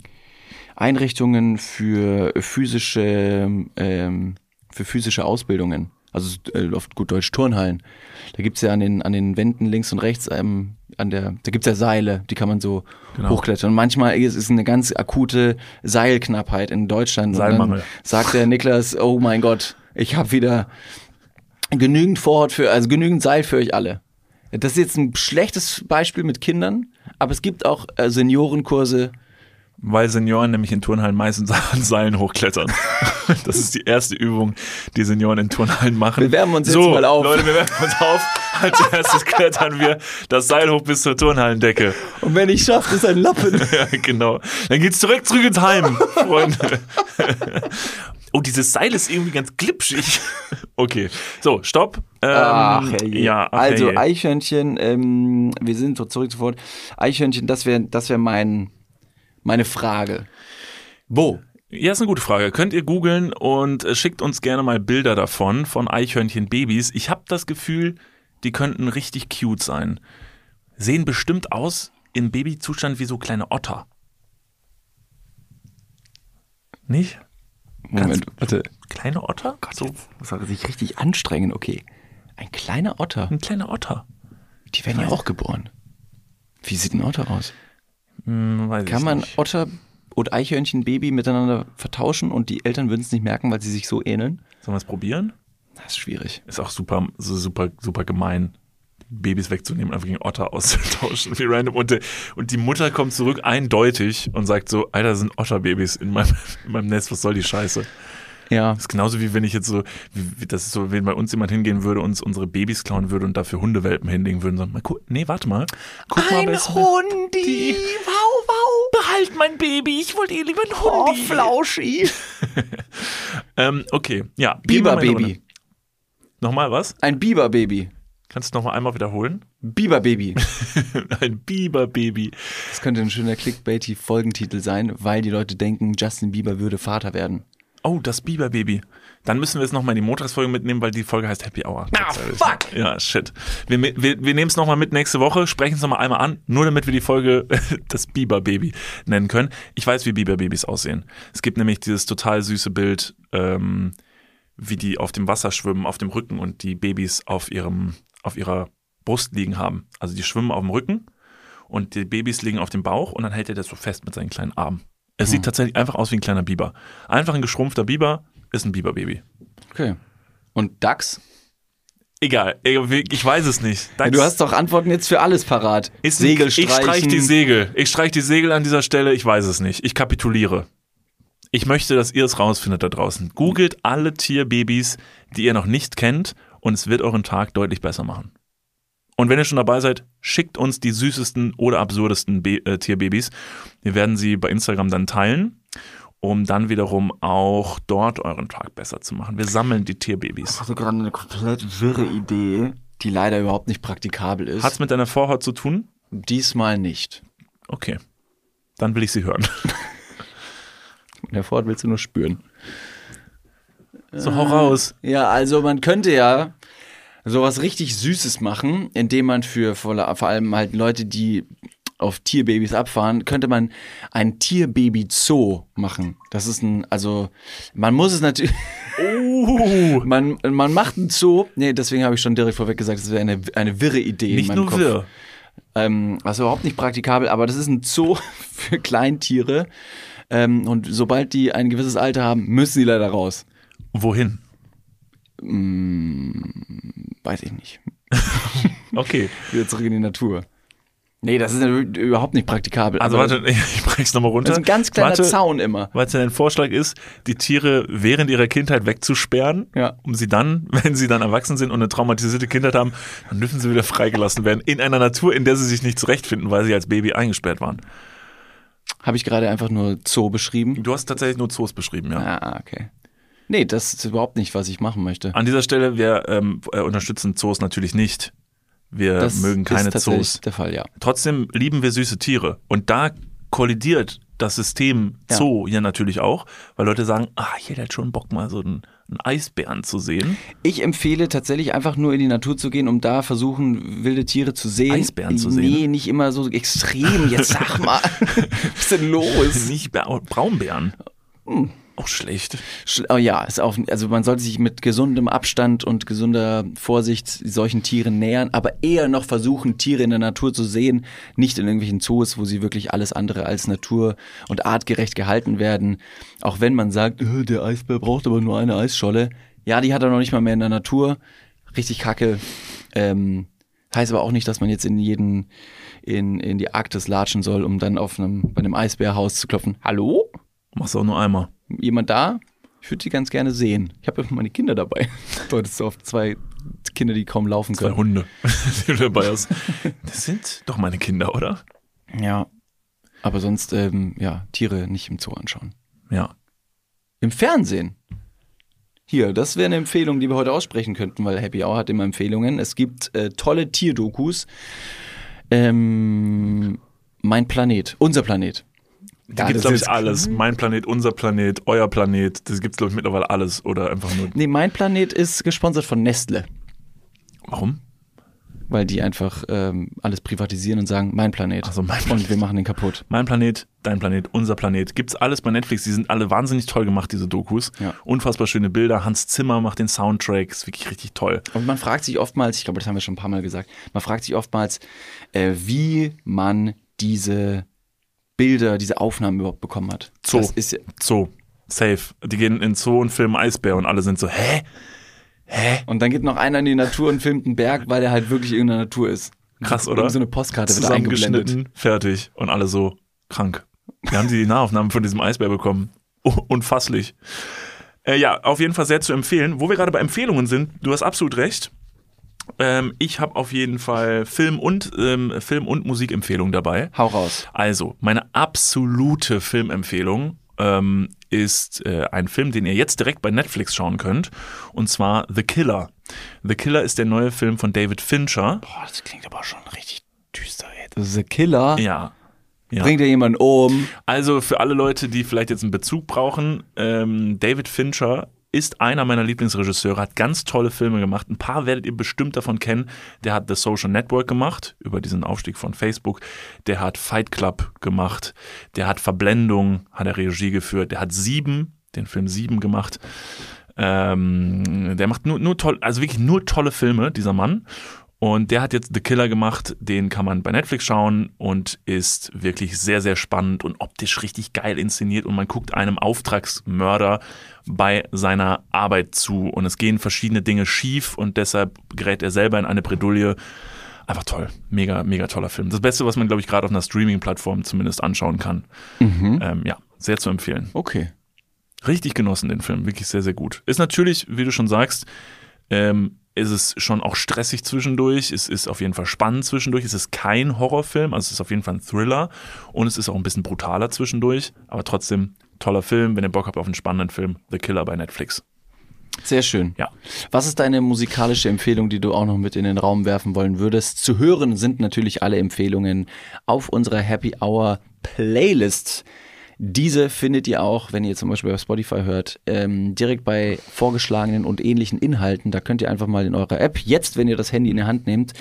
Einrichtungen für physische, ähm, für physische Ausbildungen. Also äh, auf gut Deutsch Turnhallen. Da gibt's ja an den, an den Wänden links und rechts, ähm, an der, da gibt's ja Seile, die kann man so Genau. hochklettern. Und manchmal ist es eine ganz akute Seilknappheit in Deutschland. Seilmangel. sagt der Niklas, oh mein Gott, ich habe wieder genügend Vorhaut für, also genügend Seil für euch alle. Das ist jetzt ein schlechtes Beispiel mit Kindern, aber es gibt auch äh, Seniorenkurse. Weil Senioren nämlich in Turnhallen meistens an Seilen hochklettern. Das ist die erste Übung, die Senioren in Turnhallen machen. Wir wärmen uns jetzt so, mal auf. Leute, wir wärmen uns auf. Als erstes klettern wir das Seil hoch bis zur Turnhallendecke. Und wenn ich schaffe, ist ein Lappen. Ja, genau. Dann geht's zurück, zurück ins Heim, Freunde. Oh, dieses Seil ist irgendwie ganz glitschig. Okay, so, stopp. Ähm, Ach, herrje. ja, ach, also. Eichhörnchen, ähm, wir sind so zurück sofort. Eichhörnchen, das wäre das wär mein, meine Frage. Wo? Ja, ist eine gute Frage. Könnt ihr googeln und äh, schickt uns gerne mal Bilder davon, von Eichhörnchen-Babys. Ich habe das Gefühl, die könnten richtig cute sein. Sehen bestimmt aus im Babyzustand wie so kleine Otter. Nicht? Moment, warte. Kleine Otter? so, Muss er sich richtig anstrengen, okay. Ein kleiner Otter. ein kleiner Otter. Die werden ja auch geboren. Wie sieht ein Otter aus? Hm, weiß Kann man nicht. Otter und Eichhörnchen-Baby miteinander vertauschen und die Eltern würden es nicht merken, weil sie sich so ähneln? Sollen wir es probieren? Das ist schwierig. Ist auch super, super, super gemein. Babys wegzunehmen und einfach gegen Otter auszutauschen, wie random. Und, und die Mutter kommt zurück eindeutig und sagt so, Alter, das sind Otterbabys in meinem, in meinem Nest, was soll die Scheiße? Ja. Das ist genauso wie wenn ich jetzt so, wie, das ist so, wenn bei uns jemand hingehen würde, uns unsere Babys klauen würde und dafür Hundewelpen hinlegen würden, so, mal gu nee, warte mal. Guck mal, ist denn- Hundi! Wow, wow! Behalt mein Baby, ich wollte eh lieber ein Oh, Hundi. Flauschi! ähm, okay, ja. mal Biberbaby. Nochmal was? Ein Biberbaby. Kannst du nochmal einmal wiederholen? Biberbaby. ein Biberbaby. Das könnte ein schöner Clickbaity-Folgentitel sein, weil die Leute denken, Justin Bieber würde Vater werden. Oh, das Biberbaby. Dann müssen wir es nochmal in die Montagsfolge mitnehmen, weil die Folge heißt Happy Hour. Ah, fuck! Ja, shit. Wir, wir, wir nehmen es nochmal mit nächste Woche, sprechen es nochmal einmal an, nur damit wir die Folge das Biberbaby nennen können. Ich weiß, wie Biberbabys aussehen. Es gibt nämlich dieses total süße Bild, ähm, wie die auf dem Wasser schwimmen, auf dem Rücken und die Babys auf ihrem, auf ihrer Brust liegen haben. Also die schwimmen auf dem Rücken und die Babys liegen auf dem Bauch und dann hält er das so fest mit seinen kleinen Armen. Es sieht tatsächlich einfach aus wie ein kleiner Biber. Einfach ein geschrumpfter Biber ist ein Biberbaby. Okay. Und Dachs? Egal, ich weiß es nicht. Ja, du hast doch Antworten jetzt für alles parat. ist Segel Ich streich streichen. die Segel. Ich streich die Segel an dieser Stelle. Ich weiß es nicht. Ich kapituliere. Ich möchte, dass ihr es rausfindet da draußen. Googelt alle Tierbabys, die ihr noch nicht kennt, und es wird euren Tag deutlich besser machen. Und wenn ihr schon dabei seid, Schickt uns die süßesten oder absurdesten Be äh, Tierbabys. Wir werden sie bei Instagram dann teilen, um dann wiederum auch dort euren Tag besser zu machen. Wir sammeln die Tierbabys. hatte gerade eine komplett wirre Idee, die leider überhaupt nicht praktikabel ist. Hat's mit deiner Vorhaut zu tun? Diesmal nicht. Okay. Dann will ich sie hören. Der Vorhaut willst du nur spüren. So, hau raus. Ja, also man könnte ja sowas richtig Süßes machen, indem man für vor allem halt Leute, die auf Tierbabys abfahren, könnte man ein Tierbaby-Zoo machen. Das ist ein, also man muss es natürlich, Uh, man, man macht ein Zoo, nee, deswegen habe ich schon direkt vorweg gesagt, das wäre eine, eine wirre Idee in nicht meinem nur Kopf. wir. Ähm, was überhaupt nicht praktikabel, aber das ist ein Zoo für Kleintiere. Ähm, und sobald die ein gewisses Alter haben, müssen sie leider raus. Wohin? Weiß ich nicht. Okay. Wieder zurück in die Natur. Nee, das ist überhaupt nicht praktikabel. Also aber warte, ich brech's nochmal runter. Das ist ein ganz kleiner warte, Zaun immer. Weil es ja ein Vorschlag ist, die Tiere während ihrer Kindheit wegzusperren, Ja. um sie dann, wenn sie dann erwachsen sind und eine traumatisierte Kindheit haben, dann dürfen sie wieder freigelassen werden. In einer Natur, in der sie sich nicht zurechtfinden, weil sie als Baby eingesperrt waren. Habe ich gerade einfach nur Zoo beschrieben? Du hast tatsächlich nur Zoos beschrieben, ja. Ah, okay. Nee, das ist überhaupt nicht, was ich machen möchte. An dieser Stelle, wir ähm, äh, unterstützen Zoos natürlich nicht. Wir Das mögen keine ist tatsächlich Zoos. der Fall, ja. Trotzdem lieben wir süße Tiere. Und da kollidiert das System. Zoo ja natürlich auch, weil Leute sagen, ah, ich hätte halt schon Bock, mal so einen, einen Eisbären zu sehen. Ich empfehle tatsächlich einfach nur in die Natur zu gehen, um da versuchen, wilde Tiere zu sehen. Eisbären zu Nee, sehen? nicht immer so extrem. Jetzt sag mal, was ist denn los? Nicht Bär- Braunbären. Hm. Auch schlecht. Sch- Oh ja, ist auch, also man sollte sich mit gesundem Abstand und gesunder Vorsicht solchen Tieren nähern, aber eher noch versuchen, Tiere in der Natur zu sehen, nicht in irgendwelchen Zoos, wo sie wirklich alles andere als natur- und artgerecht gehalten werden. Auch wenn man sagt, "Äh, der Eisbär braucht aber nur eine Eisscholle. Ja, die hat er noch nicht mal mehr in der Natur. Richtig kacke. Ähm, heißt aber auch nicht, dass man jetzt in jeden, in, in die Arktis latschen soll, um dann auf einem, bei einem Eisbärhaus zu klopfen. Hallo? Machst auch nur einmal. Jemand da? Ich würde sie ganz gerne sehen. Ich habe ja meine Kinder dabei. Dort ist so oft zwei Kinder, die kaum laufen Zwei können. Hunde, die du dabei hast. Das sind doch meine Kinder, oder? Ja. Aber sonst, ähm, ja, Tiere nicht im Zoo anschauen. Ja. Im Fernsehen. Hier, das wäre eine Empfehlung, die wir heute aussprechen könnten, weil Happy Hour hat immer Empfehlungen. Es gibt äh, tolle Tierdokus. Ähm, mein Planet, unser Planet. Da Ja, gibt's, das glaube ich, alles. Mein Planet, unser Planet, euer Planet. Das gibt's, glaube ich, mittlerweile alles. Oder einfach nur. Nee, mein Planet ist gesponsert von Nestle. Warum? weil die einfach ähm, alles privatisieren und sagen, mein Planet. Ach so, mein Und Planet. wir machen den kaputt. Mein Planet, dein Planet, unser Planet. Gibt's alles bei Netflix. Die sind alle wahnsinnig toll gemacht, diese Dokus. Ja. Unfassbar schöne Bilder. Hans Zimmer macht den Soundtrack. Ist wirklich richtig toll. Und man fragt sich oftmals, ich glaube, das haben wir schon ein paar Mal gesagt, man fragt sich oftmals, äh, wie man diese Bilder, diese Aufnahmen überhaupt bekommen hat. Zoo. Das ist ja, Zoo. Safe. Die gehen in Zoo und filmen Eisbär und alle sind so, hä? und dann geht noch einer in die Natur und filmt einen Berg, weil er halt wirklich in der Natur ist. Krass, oder? Irgend So eine Postkarte wird eingeblendet. Zusammengeschnitten, fertig. Und alle so krank. Wir haben die Nahaufnahmen von diesem Eisbär bekommen. Oh, unfasslich. Äh, ja, auf jeden Fall sehr zu empfehlen. Wo wir gerade bei Empfehlungen sind, du hast absolut recht. Ähm, ich habe auf jeden Fall Film und ähm, Film und Musikempfehlung dabei. Hau raus. Also, meine absolute Filmempfehlung ähm, ist äh, ein Film, den ihr jetzt direkt bei Netflix schauen könnt. Und zwar The Killer. The Killer ist der neue Film von David Fincher. Boah, das klingt aber schon richtig düster, ey. Ist der Killer. Ja. ja. Bringt er jemanden um? Also für alle Leute, die vielleicht jetzt einen Bezug brauchen, ähm, David Fincher ist einer meiner Lieblingsregisseure, hat ganz tolle Filme gemacht. Ein paar werdet ihr bestimmt davon kennen. Der hat The Social Network gemacht, über diesen Aufstieg von Facebook. Der hat Fight Club gemacht. Der hat Verblendung, hat er Regie geführt. Der hat Sieben, den Film Sieben gemacht. Ähm, der macht nur, nur toll, also wirklich nur tolle Filme, dieser Mann. Und der hat jetzt The Killer gemacht, den kann man bei Netflix schauen und ist wirklich sehr, sehr spannend und optisch richtig geil inszeniert und man guckt einem Auftragsmörder bei seiner Arbeit zu und es gehen verschiedene Dinge schief und deshalb gerät er selber in eine Bredouille. Einfach toll. Mega, mega toller Film. Das Beste, was man, glaube ich, gerade auf einer Streaming-Plattform zumindest anschauen kann. Ähm, ja, sehr zu empfehlen. Okay. Richtig genossen, den Film. Wirklich sehr, sehr gut. Ist natürlich, wie du schon sagst, ähm, ist es schon auch stressig zwischendurch, es ist auf jeden Fall spannend zwischendurch, es ist kein Horrorfilm, also es ist auf jeden Fall ein Thriller und es ist auch ein bisschen brutaler zwischendurch, aber trotzdem toller Film, wenn ihr Bock habt auf einen spannenden Film, The Killer bei Netflix. Sehr schön. Ja. Was ist deine musikalische Empfehlung, die du auch noch mit in den Raum werfen wollen würdest? Zu hören sind natürlich alle Empfehlungen auf unserer Happy Hour Playlist. Diese findet ihr auch, wenn ihr zum Beispiel bei Spotify hört, ähm, direkt bei vorgeschlagenen und ähnlichen Inhalten. Da könnt ihr einfach mal in eurer App, jetzt, wenn ihr das Handy in die Hand nehmt,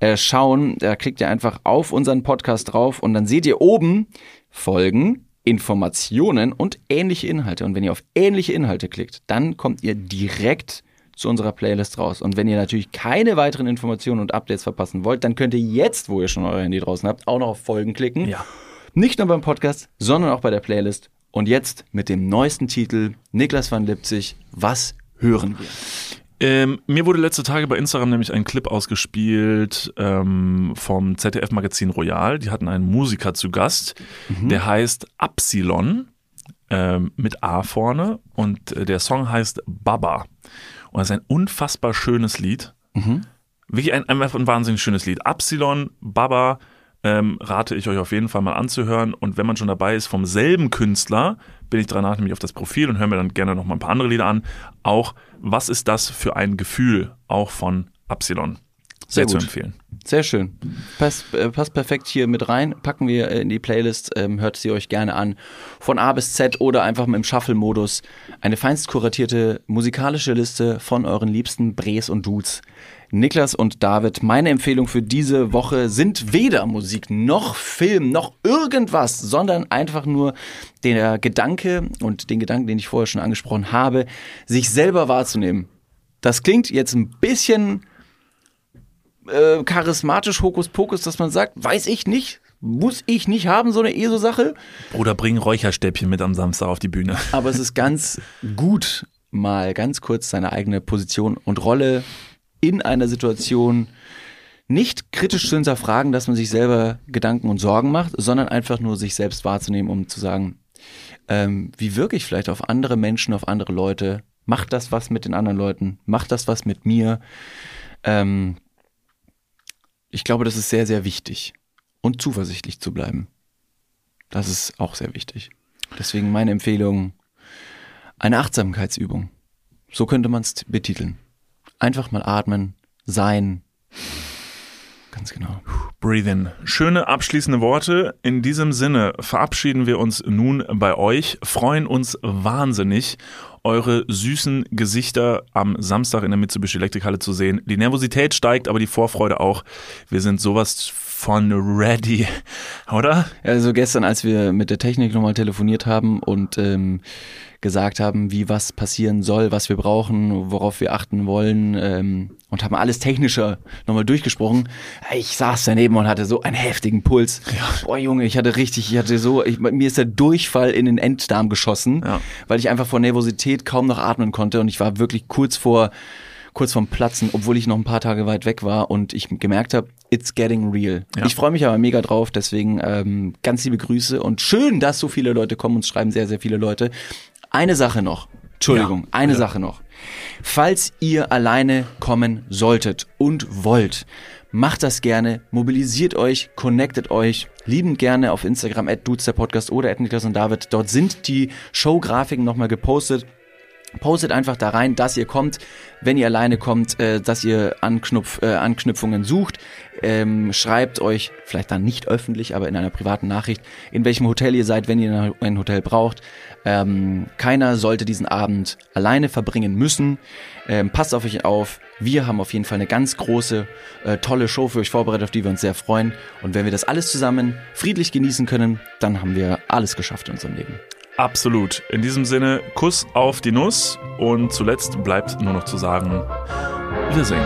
äh, schauen. Da klickt ihr einfach auf unseren Podcast drauf und dann seht ihr oben Folgen, Informationen und ähnliche Inhalte. Und wenn ihr auf ähnliche Inhalte klickt, dann kommt ihr direkt zu unserer Playlist raus. Und wenn ihr natürlich keine weiteren Informationen und Updates verpassen wollt, dann könnt ihr jetzt, wo ihr schon euer Handy draußen habt, auch noch auf Folgen klicken. Ja. Nicht nur beim Podcast, sondern auch bei der Playlist. Und jetzt mit dem neuesten Titel Niklas van Lipzig. Was hören wir? Ähm, mir wurde letzte Tage bei Instagram nämlich ein Clip ausgespielt ähm, vom ZDF-Magazin Royal. Die hatten einen Musiker zu Gast, der heißt Absilon ähm, mit A vorne und äh, der Song heißt Baba. Und das ist ein unfassbar schönes Lied. Wirklich ein, einfach ein wahnsinnig schönes Lied. Absilon, Baba, ähm, rate ich euch auf jeden Fall mal anzuhören. Und wenn man schon dabei ist, vom selben Künstler, bin ich danach nämlich auf das Profil und höre mir dann gerne noch mal ein paar andere Lieder an. Auch Was ist das für ein Gefühl? Auch von Absilon. Sehr Sehr zu empfehlen. Sehr schön. Passt, äh, passt perfekt hier mit rein. Packen wir äh, in die Playlist. Ähm, hört sie euch gerne an. Von A bis Z oder einfach im Shuffle-Modus. Eine feinst kuratierte musikalische Liste von euren liebsten Bres und Dudes. Niklas und David, meine Empfehlung für diese Woche sind weder Musik noch Film noch irgendwas, sondern einfach nur der Gedanke und den Gedanken, den ich vorher schon angesprochen habe, sich selber wahrzunehmen. Das klingt jetzt ein bisschen äh, charismatisch Hokuspokus, dass man sagt, weiß ich nicht, muss ich nicht haben, so eine ESO-Sache. Bruder, bring Räucherstäbchen mit am Samstag auf die Bühne. Aber es ist ganz gut, mal ganz kurz seine eigene Position und Rolle in einer Situation nicht kritisch zu hinterfragen, dass man sich selber Gedanken und Sorgen macht, sondern einfach nur sich selbst wahrzunehmen, um zu sagen, ähm, wie wirke ich vielleicht auf andere Menschen, auf andere Leute? Macht das was mit den anderen Leuten? Macht das was mit mir? Ähm, ich glaube, das ist sehr, sehr wichtig. Und zuversichtlich zu bleiben. Das ist auch sehr wichtig. Deswegen meine Empfehlung, eine Achtsamkeitsübung. So könnte man es betiteln. Einfach mal atmen, sein. Ganz genau. Breathe in. Schöne abschließende Worte. In diesem Sinne verabschieden wir uns nun bei euch, freuen uns wahnsinnig, eure süßen Gesichter am Samstag in der Mitsubishi Elektrikhalle zu sehen. Die Nervosität steigt, aber die Vorfreude auch. Wir sind sowas von ready, oder? Also gestern, als wir mit der Technik nochmal telefoniert haben und ähm, gesagt haben, wie was passieren soll, was wir brauchen, worauf wir achten wollen ähm, und haben alles Technische nochmal durchgesprochen. Ich saß daneben und hatte so einen heftigen Puls. Boah, Junge, ich hatte richtig, ich hatte so, ich, mir ist der Durchfall in den Enddarm geschossen, Ja. weil ich einfach vor Nervosität kaum noch atmen konnte und ich war wirklich kurz vor kurz vorm Platzen, obwohl ich noch ein paar Tage weit weg war und ich gemerkt habe, it's getting real. Ja. Ich freue mich aber mega drauf, deswegen ähm, ganz liebe Grüße und schön, dass so viele Leute kommen, uns schreiben sehr, sehr viele Leute. Eine Sache noch, Entschuldigung, Ja, eine ja. Sache noch. Falls ihr alleine kommen solltet und wollt, macht das gerne, mobilisiert euch, connectet euch, liebend gerne auf Instagram at dudes der Podcast oder at Niklas und David. Dort sind die Showgrafiken nochmal gepostet. Postet einfach da rein, dass ihr kommt, wenn ihr alleine kommt, äh, dass ihr Anknupf, äh, Anknüpfungen sucht. Ähm, schreibt euch, vielleicht dann nicht öffentlich, aber in einer privaten Nachricht, in welchem Hotel ihr seid, wenn ihr ein Hotel braucht. Ähm, keiner sollte diesen Abend alleine verbringen müssen. Ähm, passt auf euch auf. Wir haben auf jeden Fall eine ganz große, äh, tolle Show für euch vorbereitet, auf die wir uns sehr freuen. Und wenn wir das alles zusammen friedlich genießen können, dann haben wir alles geschafft in unserem Leben. Absolut. In diesem Sinne, Kuss auf die Nuss und zuletzt bleibt nur noch zu sagen, Wiedersehen.